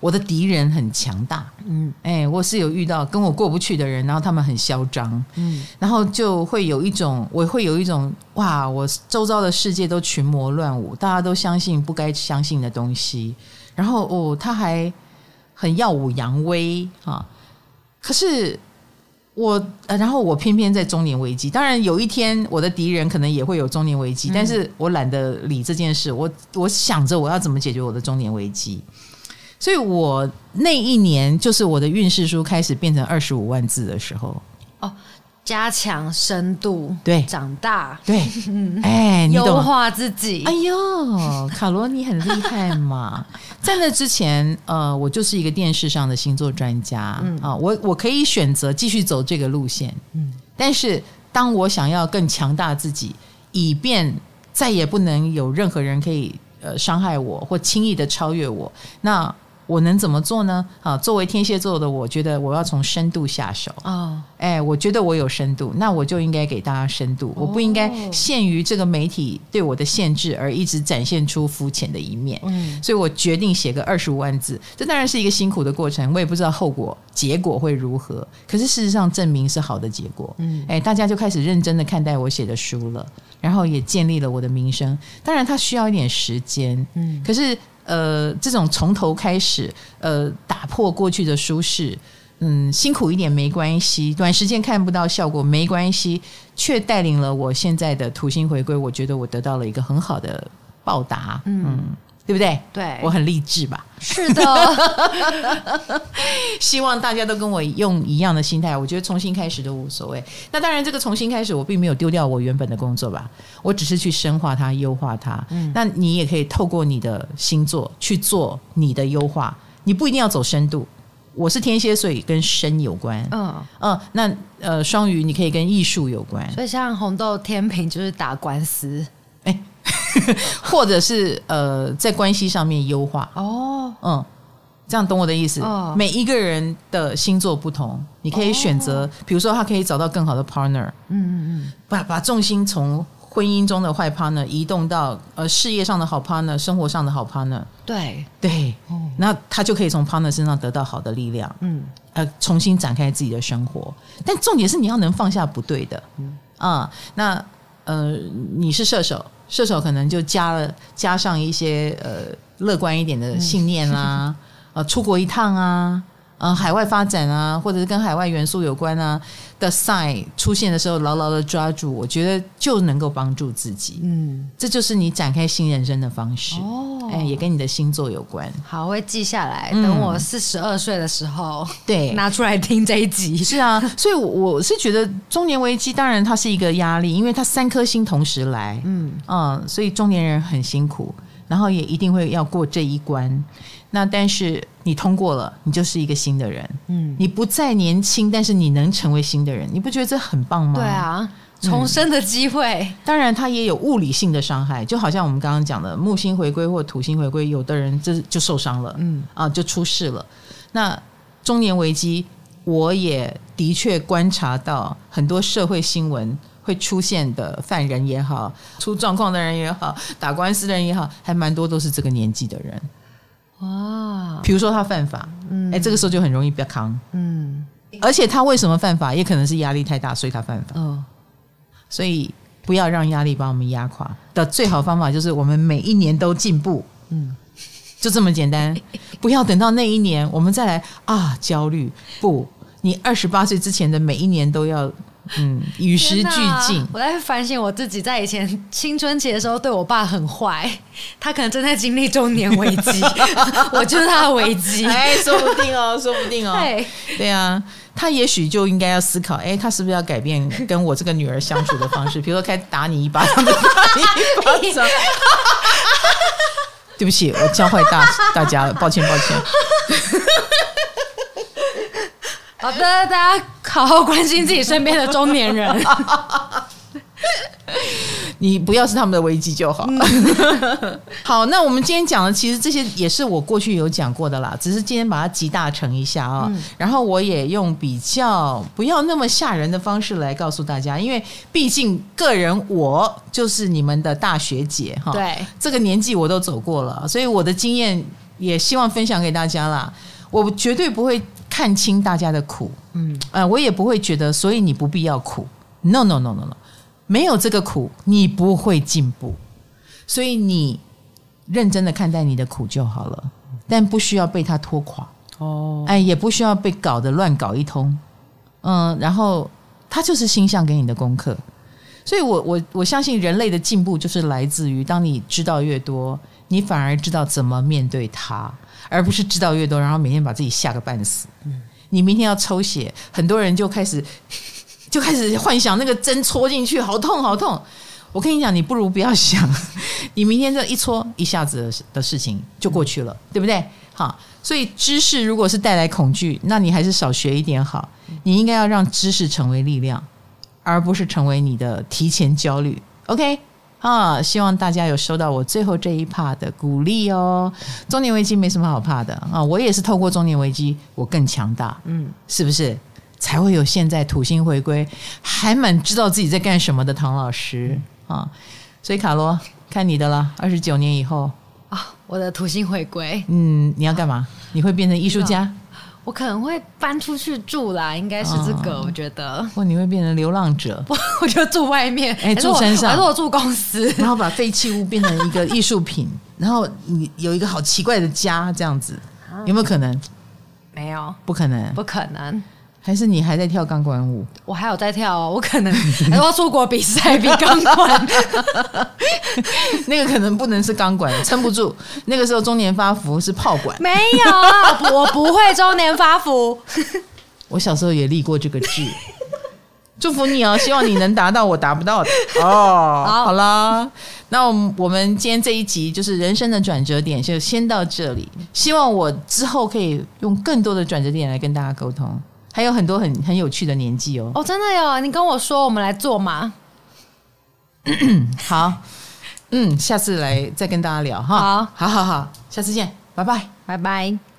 我的敌人很强大，嗯，哎，我是有遇到跟我过不去的人，然后他们很嚣张，嗯，然后就会有一种，我会有一种，哇，我周遭的世界都群魔乱舞，大家都相信不该相信的东西，然后哦，他还很耀武扬威啊。可是我，然后我偏偏在中年危机。当然，有一天我的敌人可能也会有中年危机，嗯、但是我懒得理这件事。我我想着我要怎么解决我的中年危机。所以我那一年就是我的运势书开始变成二十五万字的时候。哦，加强深度，对，长大，对，哎，优化自己。哎呦，卡罗，你很厉害嘛！在那之前，呃，我就是一个电视上的星座专家，嗯。啊，我我可以选择继续走这个路线，嗯，但是当我想要更强大自己，以便再也不能有任何人可以呃伤害我或轻易的超越我，那。我能怎么做呢？啊，作为天蝎座的，我觉得我要从深度下手啊。哎，我觉得我有深度，那我就应该给大家深度。我不应该限于这个媒体对我的限制而一直展现出肤浅的一面。嗯，所以我决定写个二十五万字。这当然是一个辛苦的过程，我也不知道后果结果会如何。可是事实上证明是好的结果。嗯，哎，大家就开始认真的看待我写的书了，然后也建立了我的名声。当然，它需要一点时间。嗯，可是。呃，这种从头开始，呃，打破过去的舒适，嗯，辛苦一点没关系，短时间看不到效果没关系，却带领了我现在的土星回归，我觉得我得到了一个很好的报答，嗯。嗯对不对？对，我很励志吧？是的，希望大家都跟我用一样的心态。我觉得重新开始都无所谓。那当然，这个重新开始，我并没有丢掉我原本的工作吧？我只是去深化它、优化它。嗯，那你也可以透过你的星座去做你的优化。你不一定要走深度。我是天蝎，所以跟深有关。嗯嗯，那呃，双鱼你可以跟艺术有关。所以像红豆天平就是打官司。哎。或者是呃，在关系上面优化哦，嗯，这样懂我的意思。哦、每一个人的星座不同，你可以选择，哦、比如说他可以找到更好的 partner，嗯嗯嗯，把把重心从婚姻中的坏 partner 移动到呃事业上的好 partner，生活上的好 partner。对对，哦、那他就可以从 partner 身上得到好的力量，嗯，呃，重新展开自己的生活。但重点是你要能放下不对的，嗯啊，那呃，你是射手。射手可能就加了加上一些呃乐观一点的信念啦、啊，呃出国一趟啊，呃海外发展啊，或者是跟海外元素有关啊的 sign 出现的时候，牢牢的抓住，我觉得就能够帮助自己。嗯，这就是你展开新人生的方式。哦，哎，也跟你的星座有关。好，我会记下来，等我四十二岁的时候，对，拿出来听这一集。是啊，所以我是觉得中年危机，当然它是一个压力，因为它三颗星同时来。嗯嗯，所以中年人很辛苦，然后也一定会要过这一关。那但是你通过了，你就是一个新的人。嗯，你不再年轻，但是你能成为新的人，你不觉得这很棒吗？对啊，重生的机会。嗯，当然，它也有物理性的伤害，就好像我们刚刚讲的木星回归或土星回归，有的人这就受伤了，嗯啊，就出事了。那中年危机，我也的确观察到很多社会新闻会出现的犯人也好，出状况的人也好，打官司的人也好，还蛮多都是这个年纪的人。哇，比如说他犯法，嗯，哎，这个时候就很容易被扛，嗯，而且他为什么犯法，也可能是压力太大，所以他犯法，嗯，所以不要让压力把我们压垮。的最好方法就是我们每一年都进步，嗯，就这么简单，不要等到那一年我们再来啊焦虑，不，你二十八岁之前的每一年都要。嗯，与时俱进。我在反省我自己，在以前青春期的时候对我爸很坏，他可能正在经历中年危机，我就是他的危机。哎，说不定哦，说不定哦。对，对啊，他也许就应该要思考，哎，他是不是要改变跟我这个女儿相处的方式？比如说，开始打你一巴掌，打你一巴掌。对不起，我教坏大大家了，抱歉，抱歉。好的，大家好好关心自己身边的中年人。你不要是他们的危机就好。好，那我们今天讲的其实这些也是我过去有讲过的啦，只是今天把它集大成一下啊。嗯、然后我也用比较不要那么吓人的方式来告诉大家，因为毕竟个人我就是你们的大学姐哈。对，这个年纪我都走过了，所以我的经验也希望分享给大家啦。我绝对不会。看清大家的苦，嗯，呃，我也不会觉得，所以你不必要苦。No no no no no，没有这个苦，你不会进步。所以你认真的看待你的苦就好了，但不需要被他拖垮。哦，哎，也不需要被搞得乱搞一通。嗯，然后他就是星象给你的功课。所以我我我相信人类的进步就是来自于，当你知道越多，你反而知道怎么面对它。而不是知道越多，然后每天把自己吓个半死。嗯，你明天要抽血，很多人就开始 就开始幻想那个针戳进去，好痛好痛。我跟你讲，你不如不要想，你明天这一戳，一下子的事情就过去了，对不对？好，所以知识如果是带来恐惧，那你还是少学一点好。你应该要让知识成为力量，而不是成为你的提前焦虑。OK，啊，希望大家有收到我最后这一 part 的鼓励哦。中年危机没什么好怕的啊，我也是透过中年危机，我更强大，嗯，是不是？才会有现在土星回归，还蛮知道自己在干什么的唐老师。啊，所以卡罗看你的了。二十九年以后啊，我的土星回归，嗯，你要干嘛？啊、你会变成艺术家？我可能会搬出去住啦，应该是这个，哦、我觉得。或你会变成流浪者？不，我就住外面，哎，住山上，还是我住公司，然后把废弃物变成一个艺术品，然后你有一个好奇怪的家，这样子，有没有可能？没有，不可能，不可能。还是你还在跳钢管舞？我还有在跳哦，我可能 还要出国比赛比钢管，那个可能不能是钢管，撑不住。那个时候中年发福是炮管，没有，我不会中年发福。我小时候也立过这个志，祝福你哦，希望你能达到我达不到的哦。好，好了，那我们我们今天这一集就是人生的转折点，就先到这里。希望我之后可以用更多的转折点来跟大家沟通。还有很多很很有趣的年纪哦！哦，真的有，你跟我说，我们来做嘛？好，嗯，下次来再跟大家聊哈。好，好好好，下次见，拜拜，拜拜。